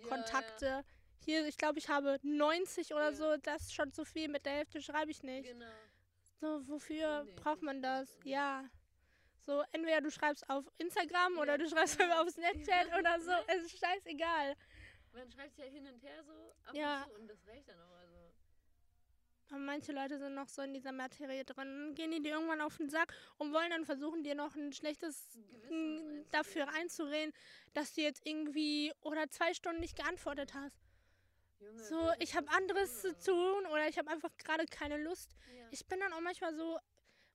Ja, ja. Hier, ich glaube, ich habe 90 oder Ja. so. Das ist schon zu viel. Mit der Hälfte schreibe ich nicht. Genau. So, wofür Nee, braucht man das? Ja. So, entweder du schreibst auf Instagram Ja. oder du schreibst Ja. auf Snapchat oder so. Es ist scheißegal. Man schreibt ja hin und her so ab Ja. und das reicht dann auch. Also. Aber manche Leute sind noch so in dieser Materie drin. Gehen die dir irgendwann auf den Sack und wollen dann versuchen, dir noch ein schlechtes Gewissen dafür einzureden, dass du jetzt irgendwie oder zwei Stunden nicht geantwortet hast. So, ich habe anderes zu tun oder ich habe einfach gerade keine Lust. Ja, Ich bin dann auch manchmal so,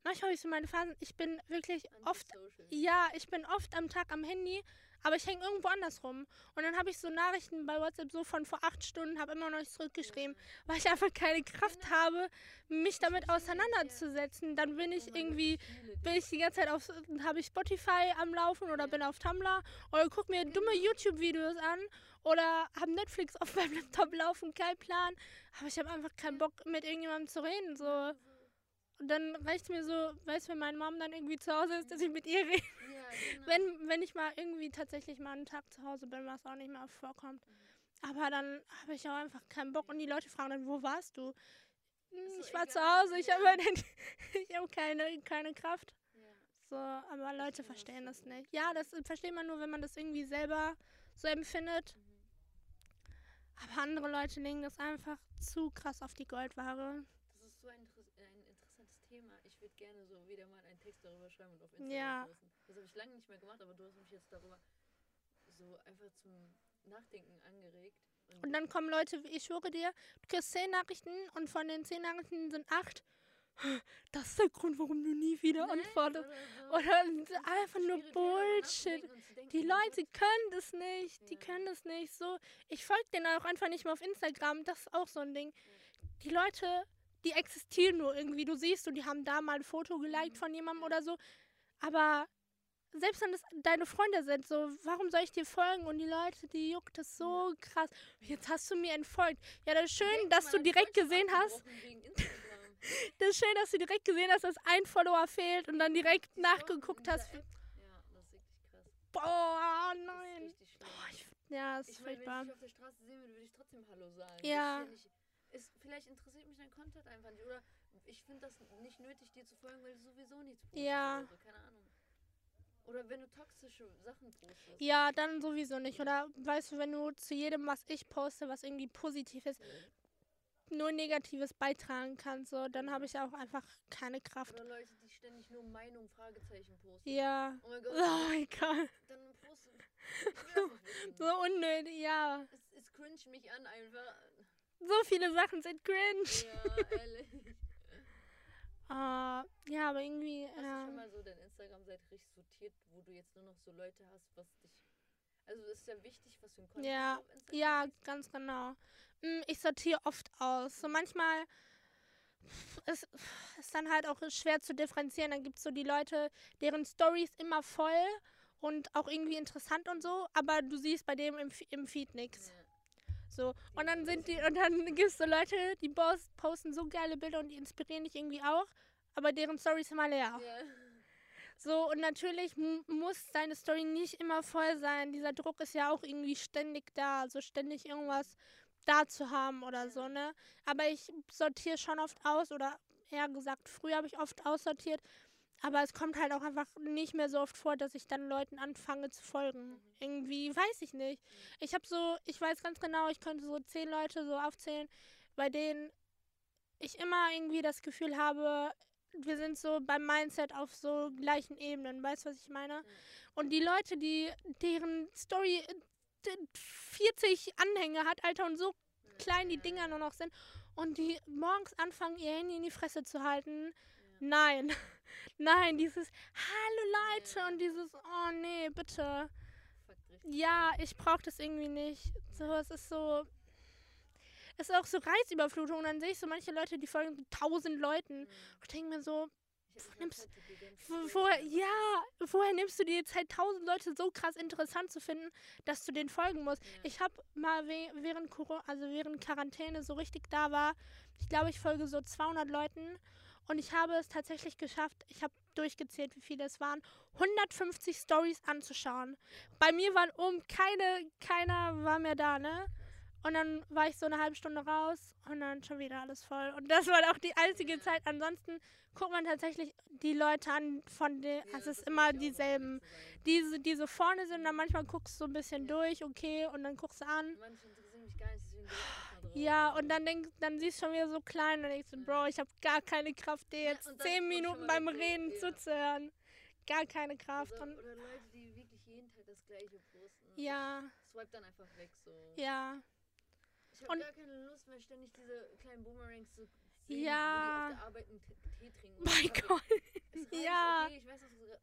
manchmal habe ich so meine Phasen, ich bin wirklich oft ja, ich bin oft am Tag am Handy, aber ich hänge irgendwo anders rum. Und dann habe ich so Nachrichten bei WhatsApp so von vor acht Stunden, habe immer noch nicht zurückgeschrieben, weil ich einfach keine Kraft habe, mich damit auseinanderzusetzen. Dann bin ich irgendwie, bin ich die ganze Zeit auf, habe ich Spotify am Laufen oder bin auf Tumblr oder guck mir dumme. YouTube-Videos an oder habe Netflix auf meinem Laptop laufen, kein Plan. Aber ich habe einfach keinen. Bock, mit irgendjemandem zu reden. So. Und dann reicht mir so, weißt du, wenn meine Mom dann irgendwie zu Hause ist, dass ich mit ihr rede. Genau. Wenn, wenn ich mal irgendwie tatsächlich mal einen Tag zu Hause bin, was auch nicht mehr oft vorkommt. Aber dann habe ich auch einfach keinen Bock und die Leute fragen dann, wo warst du? Hm, so Ich war zu Hause, ich habe ich habe keine, keine Kraft. ja. So, aber Leute verstehen das nicht. Ja, das versteht man nur, wenn man das irgendwie selber so empfindet. Mhm. Aber andere Leute legen das einfach zu krass auf die Goldware. Das ist so ein, ein interessantes Thema. Ich würde gerne so wieder mal einen Text darüber schreiben und auf Instagram Ja. posten. Das habe ich lange nicht mehr gemacht, aber du hast mich jetzt darüber so einfach zum Nachdenken angeregt. Und dann kommen Leute, ich schwöre dir, du kriegst zehn Nachrichten und von den zehn Nachrichten sind acht. Das ist der Grund, warum du nie wieder antwortest. Oder so. Oder einfach nur Bullshit. und denken, Die Leute können das nicht. Die Ja. können das nicht. So, ich folge denen auch einfach nicht mehr auf Instagram. Das ist auch so ein Ding. Die Leute, die existieren nur irgendwie. Du siehst, und die haben da mal ein Foto geliked Mhm. von jemandem oder so. Aber selbst wenn das deine Freunde sind, so, warum soll ich dir folgen? Und die Leute, die juckt das so krass. Jetzt hast du mir entfolgt. Ja, das ist schön, dass du direkt gesehen hast. Das ist schön, dass du direkt gesehen hast, dass ein Follower fehlt und dann direkt Die nachgeguckt hast. Ja, das ist wirklich krass. Boah, ist nein. richtig. Boah, ich, ja, das ist Ich wenn furchtbar. ich dich auf der Straße sehen würde, würde ich trotzdem Hallo sagen. Ja. Ist ist, vielleicht interessiert mich dein Content einfach nicht. Oder ich finde das nicht nötig, dir zu folgen, weil du sowieso nichts postest. Ja. Oder so, keine Ahnung. Oder wenn du toxische Sachen postest. Ja, dann sowieso nicht. Oder weißt du, wenn du zu jedem, was ich poste, was irgendwie positiv ist, nur Negatives beitragen kannst, so, dann habe ich auch einfach keine Kraft. Oder Leute, die ständig nur Meinung, Fragezeichen posten. Ja. Oh mein Gott, Oh mein Gott. dann poste. Ich will das nicht wissen. So unnötig, ja. Es, es cringe mich an einfach. So viele Sachen sind cringe. Ja, ehrlich. Ah, ja, aber irgendwie, Hast du schon mal so deine Instagram-Seite richtig sortiert, wo du jetzt nur noch so Leute hast, was dich. Also es ist ja wichtig, was für ein Content Ja, du Instagram Ja, ganz genau. Mm, Ich sortiere oft aus. So manchmal ist, ist dann halt auch schwer zu differenzieren. Dann gibt es so die Leute, deren Stories immer voll und auch irgendwie interessant und so, aber du siehst bei dem im, im Feed nichts. Ja. So. Und dann sind die, und dann gibt es so Leute, die post- posten so geile Bilder und die inspirieren dich irgendwie auch, aber deren Stories immer leer. Ja. So, und natürlich mu- muss deine Story nicht immer voll sein. Dieser Druck ist ja auch irgendwie ständig da, also ständig irgendwas da zu haben oder so, ne? Aber ich sortiere schon oft aus oder eher gesagt, früher habe ich oft aussortiert, aber es kommt halt auch einfach nicht mehr so oft vor, dass ich dann Leuten anfange zu folgen. Irgendwie, weiß ich nicht. Ich habe so, ich weiß ganz genau, ich könnte so zehn Leute so aufzählen, bei denen ich immer irgendwie das Gefühl habe, wir sind so beim Mindset auf so gleichen Ebenen. Weißt du, was ich meine? Und die Leute, die deren Story äh, d- 40 Anhänge hat, Alter, und so klein die Dinger nur noch sind und die morgens anfangen, ihr Handy in die Fresse zu halten. Nein. Nein, dieses Hallo Leute und dieses Oh nee, bitte. Ja, ich brauche das irgendwie nicht. So, es ist so. Es ist auch so Reizüberflutung. Und dann sehe ich so manche Leute, die folgen so tausend Leuten. Mhm. Und ich denke mir so, nimmst- nimmst, wo, für woher, ja, woher nimmst du dir Zeit, tausend Leute so krass interessant zu finden, dass du denen folgen musst? Ja. Ich habe mal während Corona, also während Quarantäne so richtig da war, ich glaube, ich folge so 200 Leuten und ich habe es tatsächlich geschafft, ich habe durchgezählt, wie viele es waren, 150 Stories anzuschauen. Bei mir waren um keine, keiner war mehr da, ne? Und dann war ich so eine halbe Stunde raus und dann schon wieder alles voll. Und das war auch die einzige. Zeit. Ansonsten guckt man tatsächlich die Leute an, von den, also es ist immer dieselben. Diese, die so vorne sind, dann manchmal guckst du so ein bisschen durch, okay, und dann guckst du an. Manche interessieren mich gar nicht, deswegen Ja, und dann denk, dann siehst du schon wieder so klein und denkst du, Bro, ich habe gar keine Kraft, dir Ja, jetzt dann zehn Minuten beim Reden ja. zuzuhören. Gar keine Kraft. Oder, oder Leute, die wirklich jeden Tag das gleiche posten. ja, swipe dann einfach weg so. ja, Ich habe Und- gar keine Lust mehr, ständig diese kleinen Boomerangs zu sehen, Ja. die auf der Arbeit einen Tee trinken. mein. Gott. Ja. Okay, ich weiß, du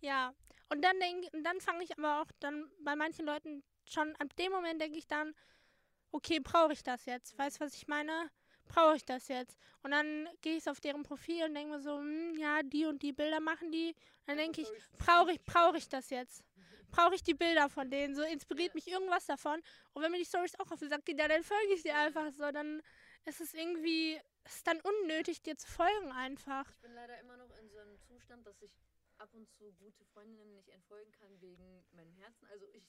Ja, und dann denk, und dann fange ich aber auch dann bei manchen Leuten schon ab dem Moment denke ich dann, okay, brauche ich das jetzt? Weißt du, was ich meine? Brauche ich das jetzt? Und dann gehe ich auf deren Profil und denke mir so, hm, ja, die und die Bilder machen die. Dann denke ich, brauche ich, brauche ich das jetzt? Brauche ich die Bilder von denen? So inspiriert mich irgendwas davon. Und wenn mir die Stories auch auf den Sack gehen, ja, dann folge ich dir einfach so. Dann ist es irgendwie, ist dann unnötig, dir zu folgen einfach. Ich bin leider immer noch in so einem Zustand, dass ich ab und zu gute Freundinnen nicht entfolgen kann wegen meinem Herzen. Also ich,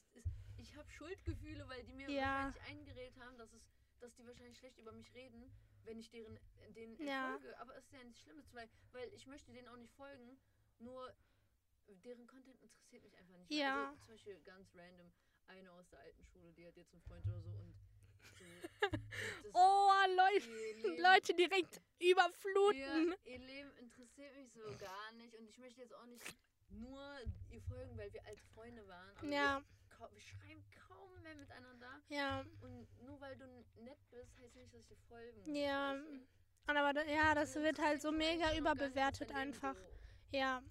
ich habe Schuldgefühle, weil die mir Ja. wahrscheinlich eingeredet haben, dass, es, dass die wahrscheinlich schlecht über mich reden, wenn ich deren, denen Ja. entfolge. Aber es ist ja nichts Schlimmes, weil, weil ich möchte denen auch nicht folgen, nur deren Content interessiert mich einfach nicht. Ja. Also zum Beispiel ganz random eine aus der alten Schule, die hat jetzt einen Freund oder so und Oh, Leute, Leute direkt überfluten. ja, ihr Leben interessiert mich so gar nicht und ich möchte jetzt auch nicht nur ihr folgen, weil wir alte Freunde waren. Aber Ja, wir, wir schreiben kaum mehr miteinander ja, und nur weil du nett bist, heißt nicht, dass ich dir folgen ja. weißt du? Und aber da, ja, das wird halt so mega überbewertet einfach. Ja.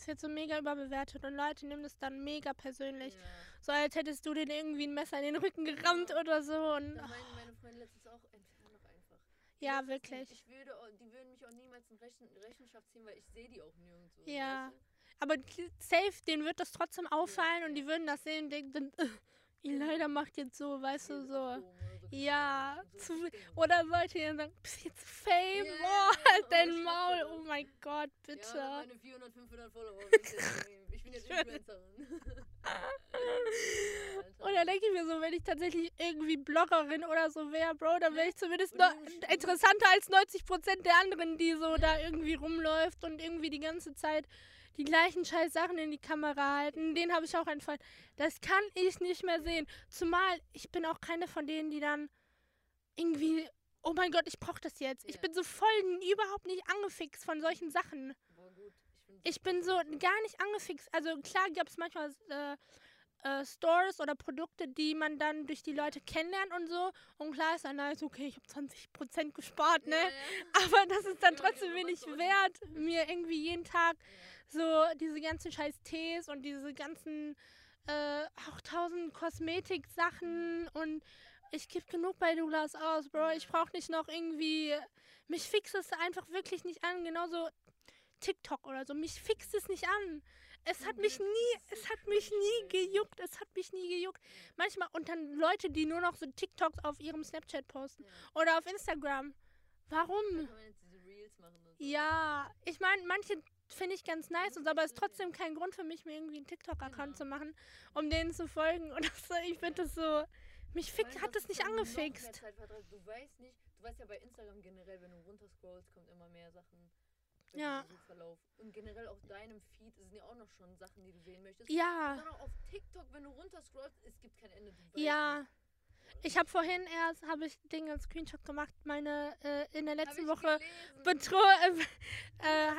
Es wird so mega überbewertet und Leute nehmen das dann mega persönlich. ja. So als hättest du den irgendwie ein Messer in den Rücken gerammt Ja. oder so. Und Da meinen meine Freunde letztens auch, entfern doch einfach. ja, Letztens, wirklich. Ich würde, die würden mich auch niemals in Rechen, Rechenschaft ziehen, weil ich sehe die auch nirgendwo. Ja. Aber safe, denen wird das trotzdem auffallen und ja. die würden das sehen und denken, äh, leider macht jetzt so, weißt du, so. Ja, zu, oder sollte ihr sagen, bist jetzt Fame? Ja, oh, ja, oh, dein Maul. das. Oh mein Gott, Ja, bitte. meine 400, 500 Follower. Ich, bin jetzt Influencerin. Ja, Und da denke ich mir so, wenn ich tatsächlich irgendwie Bloggerin oder so wäre, Bro, dann wäre ich zumindest noch sch- interessanter als 90% der anderen, die so da irgendwie rumläuft und irgendwie die ganze Zeit die gleichen scheiß Sachen in die Kamera halten. Den habe ich auch einfach. Das kann ich nicht mehr sehen. Zumal ich bin auch keine von denen, die dann irgendwie, oh mein Gott, ich brauche das jetzt. Ich Ja. bin so voll überhaupt nicht angefixt von solchen Sachen. Boah. Ich bin, Ich bin so gar nicht angefixt. Also klar gab es manchmal äh, äh, Stores oder Produkte, die man dann durch die Leute kennenlernt und so. Und klar ist dann nice, okay, ich habe 20% gespart, ne? Ja, ja. Aber das ist dann trotzdem ja, wenig wert, mir irgendwie jeden Tag. So diese ganzen scheiß Tees und diese ganzen äh, auch tausend Kosmetik-Sachen und ich gebe genug bei Douglas aus, Bro. Ich brauche nicht noch irgendwie. Mich fixt es einfach wirklich nicht an. Genauso TikTok oder so. Mich fixt es nicht an. Es hat mich nie, es hat mich nie gejuckt. Es hat mich nie gejuckt. Manchmal, und dann Leute, die nur noch so TikToks auf ihrem Snapchat posten. Oder auf Instagram. Warum? Ja, ich meine, manche finde ich ganz nice, und so, aber es ist trotzdem kein Grund für mich, mir irgendwie einen TikTok-Account Genau. zu machen, um denen zu folgen oder so. Ich finde das so. Mich fick, hat das nicht angefixt. Zeitvertreib. Du weißt nicht, du weißt ja bei Instagram generell, wenn du runterscrollst, kommt immer mehr Sachen. Ja. Suchverlauf. Und generell auf deinem Feed sind ja auch noch schon Sachen, die du sehen möchtest. Ja, Und dann auch auf TikTok, wenn du runterscrollst, es gibt kein Ende. Ja. nicht. Ich habe vorhin erst, habe ich Dinge als Screenshot gemacht, meine äh, in der letzten Woche betro äh, äh,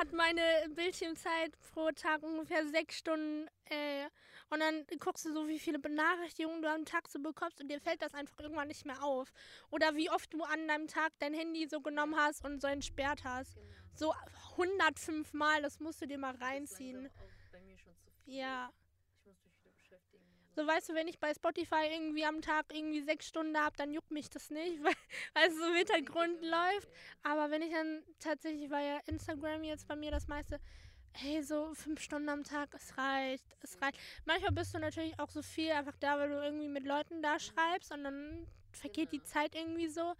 hat meine Bildschirmzeit pro Tag ungefähr sechs Stunden. Äh, und dann guckst du so, wie viele Benachrichtigungen du am Tag so bekommst und dir fällt das einfach irgendwann nicht mehr auf. Oder wie oft du an deinem Tag dein Handy so genommen hast und so entsperrt hast. Genau. So 105 Mal, das musst du dir mal Das ist reinziehen. auch bei mir schon zu viel. Ja. Ich muss mich wieder beschäftigen. So weißt du, wenn ich bei Spotify irgendwie am Tag irgendwie sechs Stunden habe, dann juckt mich das nicht, weil, weil es so im Hintergrund läuft. Aber wenn ich dann tatsächlich, weil ja Instagram jetzt bei mir das meiste, hey, so fünf Stunden am Tag, es reicht, es reicht. Manchmal bist du natürlich auch so viel einfach da, weil du irgendwie mit Leuten da schreibst und dann vergeht die Genau. Zeit irgendwie so.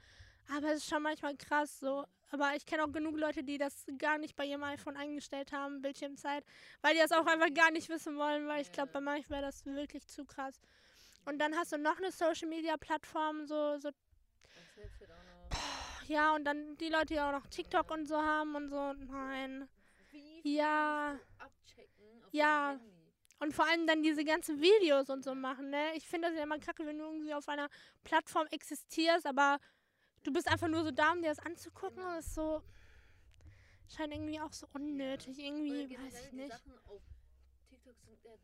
Aber es ist schon manchmal krass so. Aber ich kenne auch genug Leute, die das gar nicht bei ihrem iPhone eingestellt haben, Bildschirmzeit, weil die das auch einfach gar nicht wissen wollen, weil ich glaube, Ja. bei manchen wäre das wirklich zu krass. Und dann hast du noch eine Social Media Plattform, so, so ja, und dann die Leute, die auch noch TikTok und so haben und so. Nein. Wie Ja. Ja. Und vor allem dann diese ganzen Videos und so machen, ne? Ich finde das ja immer kacke, wenn du irgendwie auf einer Plattform existierst, aber du bist einfach nur so da, um dir das anzugucken. Genau. Das ist so. Scheint irgendwie auch so unnötig. Oder Irgendwie, generell weiß ich nicht. Sachen auf TikTok sind ja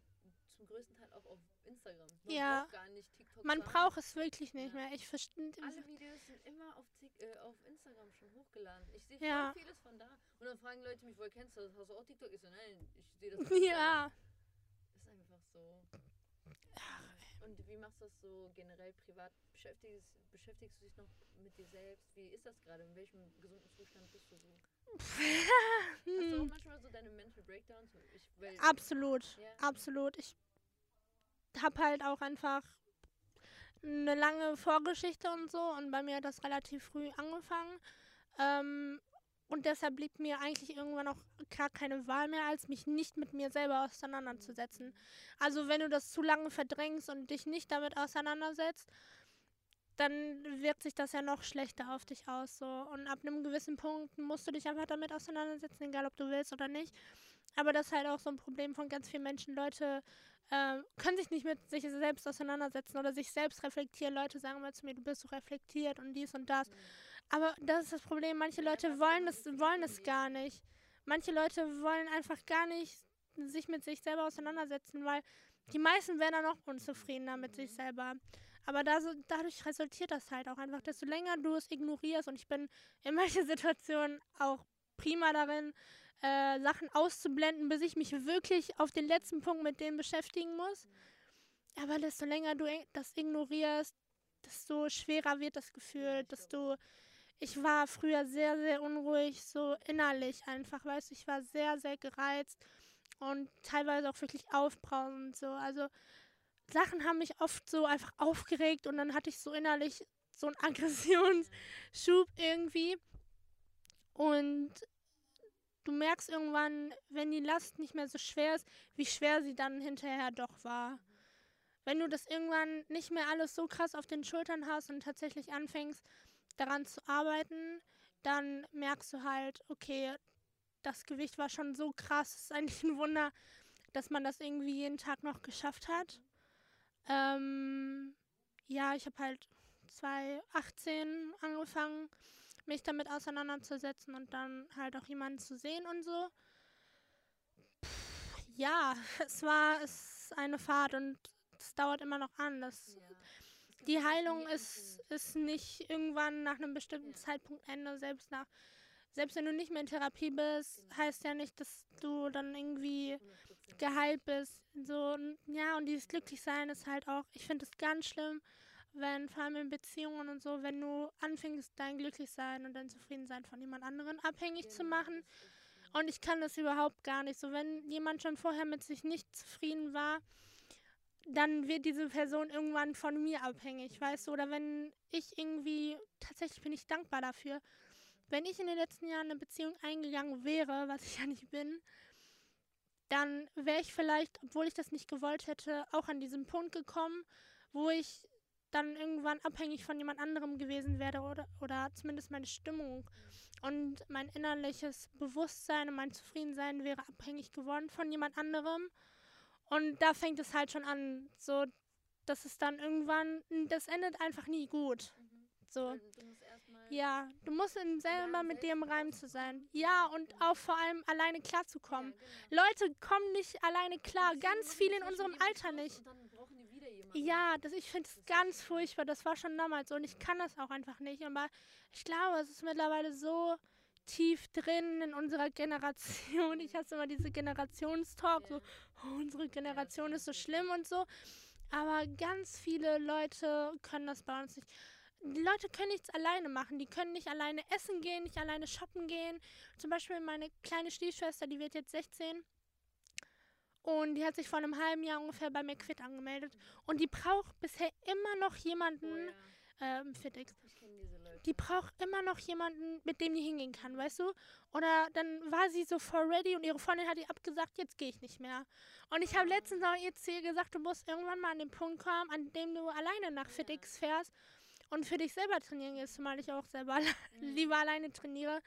zum größten Teil auch auf Instagram. Man Ja. braucht gar nicht TikTok Man haben. braucht es wirklich nicht Ja. mehr. Ich verstehe. Alle Videos sind immer auf, Tik äh, auf Instagram schon hochgeladen. Ich sehe Ja. vieles von da. Und dann fragen Leute mich, woher kennst du das? Hast du auch TikTok? Ich so, nein, ich sehe das Ja. Instagram. Ist einfach so. Und wie machst du das so generell privat? Beschäftigst, beschäftigst du dich noch mit dir selbst? Wie ist das gerade? In welchem gesunden Zustand bist du so? Hast du auch Hm, manchmal so deine Mental Breakdowns? Ich, weil, absolut. Ja. Absolut. Ich habe halt auch einfach eine lange Vorgeschichte und so und bei mir hat das relativ früh angefangen. Ähm, und deshalb blieb mir eigentlich irgendwann auch gar keine Wahl mehr, als mich nicht mit mir selber auseinanderzusetzen. Also wenn du das zu lange verdrängst und dich nicht damit auseinandersetzt, dann wirkt sich das ja noch schlechter auf dich aus. So. Und ab einem gewissen Punkt musst du dich einfach damit auseinandersetzen, egal ob du willst oder nicht. Aber das ist halt auch so ein Problem von ganz vielen Menschen. Leute äh, können sich nicht mit sich selbst auseinandersetzen oder sich selbst reflektieren. Leute sagen mal zu mir, du bist so reflektiert und dies und das. Aber das ist das Problem. Manche Leute wollen es, wollen es gar nicht. Manche Leute wollen einfach gar nicht sich mit sich selber auseinandersetzen, weil die meisten werden dann auch unzufriedener mit sich selber. Aber da, so- dadurch resultiert das halt auch einfach, desto länger du es ignorierst und ich bin in manchen Situationen auch prima darin, äh, Sachen auszublenden, bis ich mich wirklich auf den letzten Punkt mit denen beschäftigen muss. Aber desto länger du das ignorierst, desto schwerer wird das Gefühl, du ich war früher sehr, sehr unruhig, so innerlich einfach, weißt du, ich war sehr, sehr gereizt und teilweise auch wirklich aufbrausend so. Also Sachen haben mich oft so einfach aufgeregt und dann hatte ich so innerlich so einen Aggressionsschub irgendwie. Und du merkst irgendwann, wenn die Last nicht mehr so schwer ist, wie schwer sie dann hinterher doch war. Wenn du das irgendwann nicht mehr alles so krass auf den Schultern hast und tatsächlich anfängst, daran zu arbeiten, dann merkst du halt, okay, das Gewicht war schon so krass, es ist eigentlich ein Wunder, dass man das irgendwie jeden Tag noch geschafft hat. Ähm, ja, ich habe halt 2018 angefangen, mich damit auseinanderzusetzen und dann halt auch jemanden zu sehen und so. Ja, es war es eine Fahrt und es dauert immer noch an. Das, Ja. Die Heilung ist, ist nicht irgendwann nach einem bestimmten. Zeitpunkt Ende, selbst nach selbst wenn du nicht mehr in Therapie bist, Genau. heißt ja nicht, dass du dann irgendwie 100%. geheilt bist. So, ja, und dieses Glücklichsein ist halt auch, ich finde es ganz schlimm, wenn, vor allem in Beziehungen und so, wenn du anfängst, dein Glücklichsein und dein Zufriedensein von jemand anderen abhängig zu Genau, machen. Und ich kann das überhaupt gar nicht. So, wenn jemand schon vorher mit sich nicht zufrieden war, dann wird diese Person irgendwann von mir abhängig, weißt du? Oder wenn ich irgendwie, tatsächlich bin ich dankbar dafür, wenn ich in den letzten Jahren eine Beziehung eingegangen wäre, was ich ja nicht bin, dann wäre ich vielleicht, obwohl ich das nicht gewollt hätte, auch an diesen Punkt gekommen, wo ich dann irgendwann abhängig von jemand anderem gewesen wäre oder, oder zumindest meine Stimmung und mein innerliches Bewusstsein und mein Zufriedensein wäre abhängig geworden von jemand anderem. Und da fängt es halt schon an, so, dass es dann irgendwann, das endet einfach nie gut. Mhm. So. Weil Du Ja, du musst in selber mit dir im mit Reim zu sein. Ja, und auch vor allem alleine klarzukommen. Ja, genau. Leute kommen nicht alleine klar, Und ganz viele in unserem Alter nicht. Ja, das, ich finde es ist ganz furchtbar. Das war schon damals so und ich kann das auch einfach nicht. Aber ich glaube, es ist mittlerweile so tief drin in unserer Generation. Ich hasse immer diese Generationstalk, so oh, unsere Generation ist so schlimm und so. Aber ganz viele Leute können das bei uns nicht. Die Leute können nichts alleine machen. Die können nicht alleine essen gehen, nicht alleine shoppen gehen. Zum Beispiel meine kleine Stiefschwester, die wird jetzt 16. Und die hat sich vor einem halben Jahr ungefähr bei mir Quit angemeldet. Und die braucht bisher immer noch Oh, jemanden, ja. ähm, diese Leute. Die braucht immer noch jemanden, mit dem die hingehen kann, weißt du? Oder dann war sie so for ready und ihre Freundin hat ihr abgesagt, jetzt gehe ich nicht mehr. Und ich habe letztens auch ihr Ziel gesagt, du musst irgendwann mal an den Punkt kommen, an dem du alleine nach Fitix fährst und für dich selber trainieren gehst, zumal ich auch selber lieber alleine trainiere.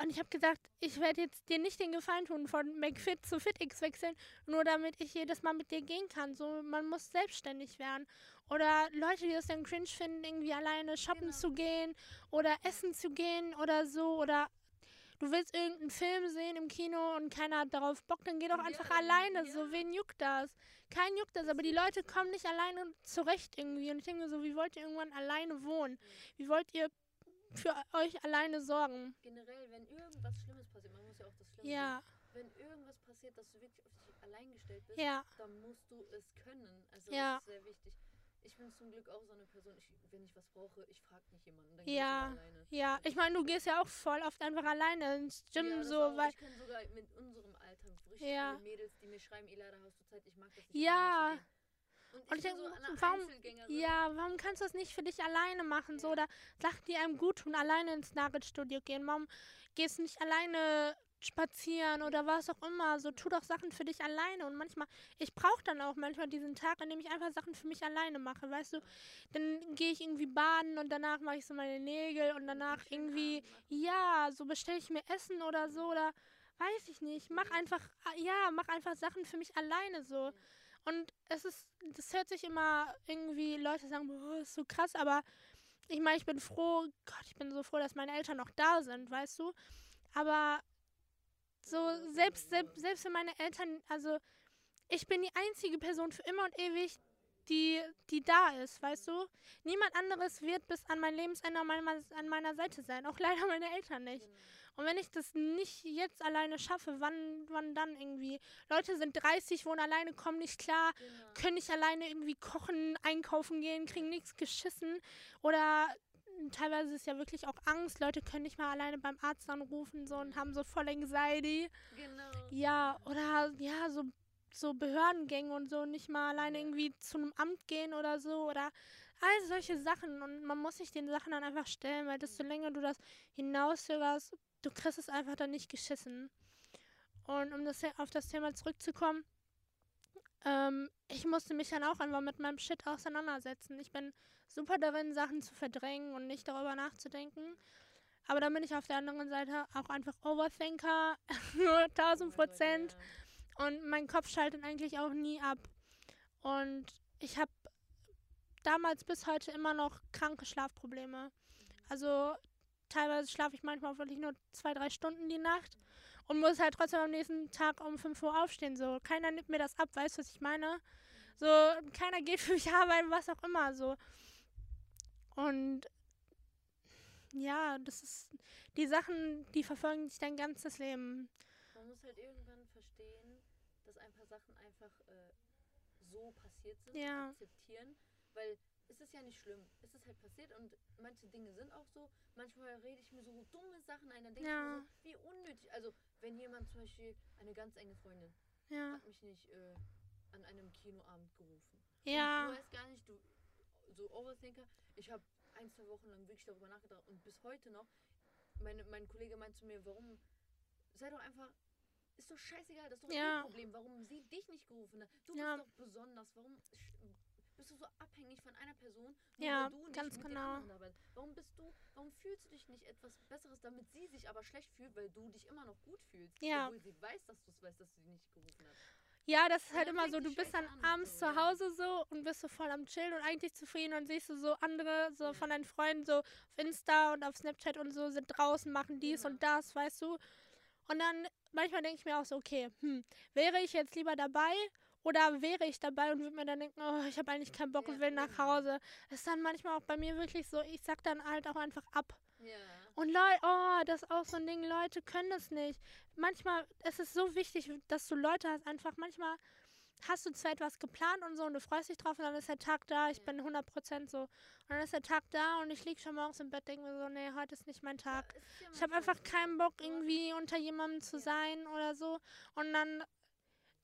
und ich habe gesagt, ich werde jetzt dir nicht den Gefallen tun, von McFit zu FitX wechseln, nur damit ich jedes Mal mit dir gehen kann. So, man muss selbstständig werden. Oder Leute, die das dann cringe finden, irgendwie alleine shoppen Genau. zu gehen oder essen zu gehen oder so. Oder du willst irgendeinen Film sehen im Kino und keiner hat darauf Bock, dann geh doch Ja, einfach dann- alleine. ja. So, wen juckt das? Kein juckt das, aber die Leute kommen nicht alleine zurecht irgendwie. Und ich denke mir so, wie wollt ihr irgendwann alleine wohnen? Wie wollt ihr für euch alleine sorgen? Generell, wenn irgendwas Schlimmes passiert, man muss ja auch das Schlimme Ja, sehen. Wenn irgendwas passiert, dass du wirklich auf dich allein gestellt bist, ja, dann musst du es können. Also Ja. das ist sehr wichtig. Ich bin zum Glück auch so eine Person, ich, wenn ich was brauche, ich frage nicht jemanden, dann Ja, ich alleine. ja. Ich meine, du gehst ja auch voll oft einfach alleine ins Gym, ja, so, auch. weil. Ich kenne sogar mit unserem Alter richtig Ja. Mädels, die mir schreiben, Elada, hast du Zeit? Ich mag das nicht. Ja. Und ich, Und ich bin denk, so warum-. Ja, warum kannst du das nicht für dich alleine machen? So, Ja. oder Sachen, die einem gut tun, alleine ins Nagelstudio gehen. Warum gehst du nicht alleine spazieren oder was auch immer? So, tu doch Sachen für dich alleine. Und manchmal, ich brauche dann auch manchmal diesen Tag, an dem ich einfach Sachen für mich alleine mache, weißt du? Dann gehe ich irgendwie baden und danach mache ich so meine Nägel und danach irgendwie, machen. ja, so bestelle ich mir Essen oder so oder weiß ich nicht. Mach einfach, ja, mach einfach Sachen für mich alleine so. Und es ist, das hört sich immer irgendwie, Leute sagen, boah, ist so krass, aber ich meine, ich bin froh, Gott, ich bin so froh, dass meine Eltern noch da sind, weißt du? Aber so, selbst, selbst, selbst wenn meine Eltern, also ich bin die einzige Person für immer und ewig, die, die da ist, weißt du? Niemand anderes wird bis an mein Lebensende an meiner, an meiner Seite sein, auch leider meine Eltern nicht. Genau. Und wenn ich das nicht jetzt alleine schaffe, wann, wann dann irgendwie? Leute sind 30, wohnen alleine, kommen nicht klar, Genau. können nicht alleine irgendwie kochen, einkaufen gehen, kriegen nichts geschissen. Oder teilweise ist ja wirklich auch Angst. Leute können nicht mal alleine beim Arzt anrufen so, und haben so voll Anxiety. Genau. Ja, oder ja, so, so Behördengänge und so, nicht mal alleine irgendwie zu einem Amt gehen oder so. Oder all solche Sachen. Und man muss sich den Sachen dann einfach stellen, weil desto länger du das hinauszögerst, du kriegst es einfach dann nicht geschissen. Und um das, auf das Thema zurückzukommen, ähm, ich musste mich dann auch einfach mit meinem Shit auseinandersetzen. Ich bin super darin, Sachen zu verdrängen und nicht darüber nachzudenken. Aber dann bin ich auf der anderen Seite auch einfach Overthinker, nur 1000 Prozent. Und mein Kopf schaltet eigentlich auch nie ab. Und ich habe damals bis heute immer noch kranke Schlafprobleme. Also teilweise schlafe ich manchmal wirklich nur zwei, drei Stunden die Nacht und muss halt trotzdem am nächsten Tag um 5 Uhr aufstehen. So, keiner nimmt mir das ab, weißt du, was ich meine? So, keiner geht für mich arbeiten, was auch immer. So. Und ja, das ist die Sachen, die verfolgen dich dein ganzes Leben. Man muss halt irgendwann verstehen, dass ein paar Sachen einfach äh, so passiert sind Ja. akzeptieren, weil es ist ja nicht schlimm. Ist halt passiert und manche Dinge sind auch so. Manchmal rede ich mir so dumme Sachen ein, dann denke Ja. ich mir so, wie unnötig. Also wenn jemand zum Beispiel, eine ganz enge Freundin, Ja. hat mich nicht äh, an einem Kinoabend gerufen. Ja. Und du weißt gar nicht, du, so Overthinker, ich habe ein, zwei Wochen lang wirklich darüber nachgedacht und bis heute noch, meine, mein Kollege meint zu mir, warum, sei doch einfach, ist doch scheißegal, das ist doch Ja. ihr Problem, warum sie dich nicht gerufen hat. Du Ja. bist doch besonders, warum bist du so abhängig von einer Person, Ja, du nicht ganz genau. Warum bist du, warum fühlst du dich nicht etwas Besseres, damit sie sich aber schlecht fühlt, weil du dich immer noch gut fühlst, Ja. obwohl sie weiß, dass du es weißt, dass sie dich nicht gerufen hat. Ja, das ist Und halt immer so, du bist dann an, abends so, zu ja. Hause so und bist so voll am Chillen und eigentlich zufrieden und siehst du so andere, so Ja. von deinen Freunden so auf Insta und auf Snapchat und so sind draußen, machen dies Genau. und das, weißt du. Und dann manchmal denke ich mir auch so, okay, hm, wäre ich jetzt lieber dabei oder wäre ich dabei und würde mir dann denken, oh, ich habe eigentlich keinen Bock und will nach. Hause. Das ist dann manchmal auch bei mir wirklich so, ich sag dann halt auch einfach ab. Ja. Und Leute, oh, das ist auch so ein Ding, Leute können das nicht. Manchmal ist es so wichtig, dass du Leute hast, einfach manchmal hast du zwar etwas geplant und so und du freust dich drauf und dann ist der Tag da, ich Ja. bin 100% so. Und dann ist der Tag da und ich lieg schon morgens im Bett, denke mir so, nee, heute ist nicht mein Tag. Ja, ist Ich habe einfach keinen Bock, irgendwie unter jemandem zu sein oder so. Und dann,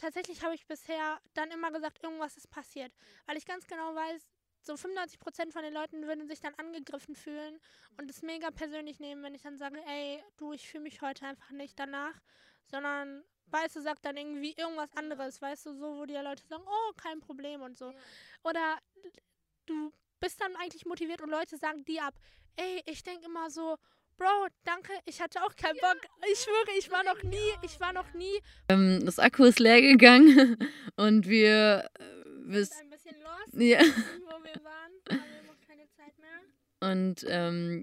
tatsächlich habe ich bisher dann immer gesagt, irgendwas ist passiert. Weil ich ganz genau weiß, so 95% von den Leuten würden sich dann angegriffen fühlen und es mega persönlich nehmen, wenn ich dann sage, ey, du, ich fühle mich heute einfach nicht danach, sondern, weißt du, sagt dann irgendwie irgendwas anderes, weißt du, so, wo die Leute sagen, oh, kein Problem und so. Oder du bist dann eigentlich motiviert und Leute sagen dir ab, ey, ich denke immer so, Bro, danke, ich hatte auch keinen Bock. Ich schwöre, ich war noch nie, ich war noch nie. Ähm, das Akku ist leer gegangen und wir äh, sind wiss, ein bisschen lost, ja, wo wir waren, aber wir haben auch keine Zeit mehr. und ähm,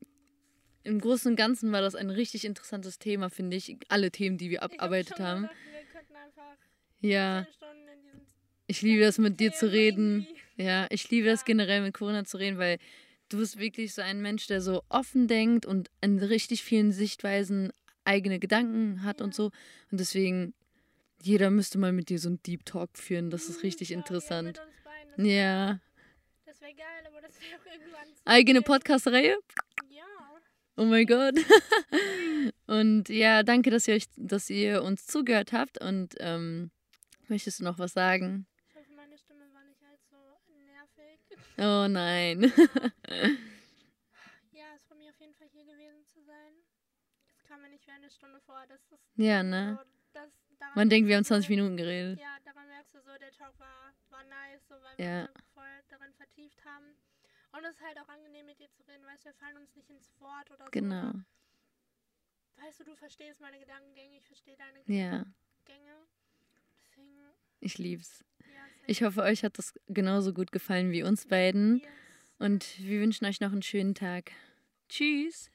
im Großen und Ganzen war das ein richtig interessantes Thema, finde ich. Alle Themen, die wir hab abarbeitet haben. Gesagt, wir könnten einfach Ja, zehn Stunden in diesem ich liebe das mit dir zu Thema reden. Ja, ich liebe das generell mit Corona zu reden, weil du bist wirklich so ein Mensch, der so offen denkt und in richtig vielen Sichtweisen eigene Gedanken hat und Ja. so. Und deswegen, jeder müsste mal mit dir so einen Deep Talk führen. Das ist Mhm, richtig ja, ja, interessant. wär- Ja. Das wäre geil, aber das wäre auch irgendwann Eigene. Podcast-Reihe? Ja. Oh mein Gott. Und ja, danke, dass ihr, euch, dass ihr uns zugehört habt. Und ähm, möchtest du noch was sagen? Ich hoffe, meine Stimme war nicht allzu nervig. Oh nein. Ja, es freut mich auf jeden Fall hier gewesen zu sein. Es kam mir nicht wie eine Stunde vor. Das ist Ja, ne? so, das, Man denkt, wir haben merkst du 20 so- Minuten geredet. Ja, daran merkst du so, der Talk war, war nice, so, weil wir Ja. uns so voll darin vertieft haben. Und es ist halt auch angenehm mit dir zu reden, weißt du, wir fallen uns nicht ins Wort oder so. Genau. Weißt du, du verstehst meine Gedankengänge, ich verstehe deine Ja, Gänge. Deswegen, ich lieb's. Ich hoffe, euch hat das genauso gut gefallen wie uns beiden. Und wir wünschen euch noch einen schönen Tag. Tschüss.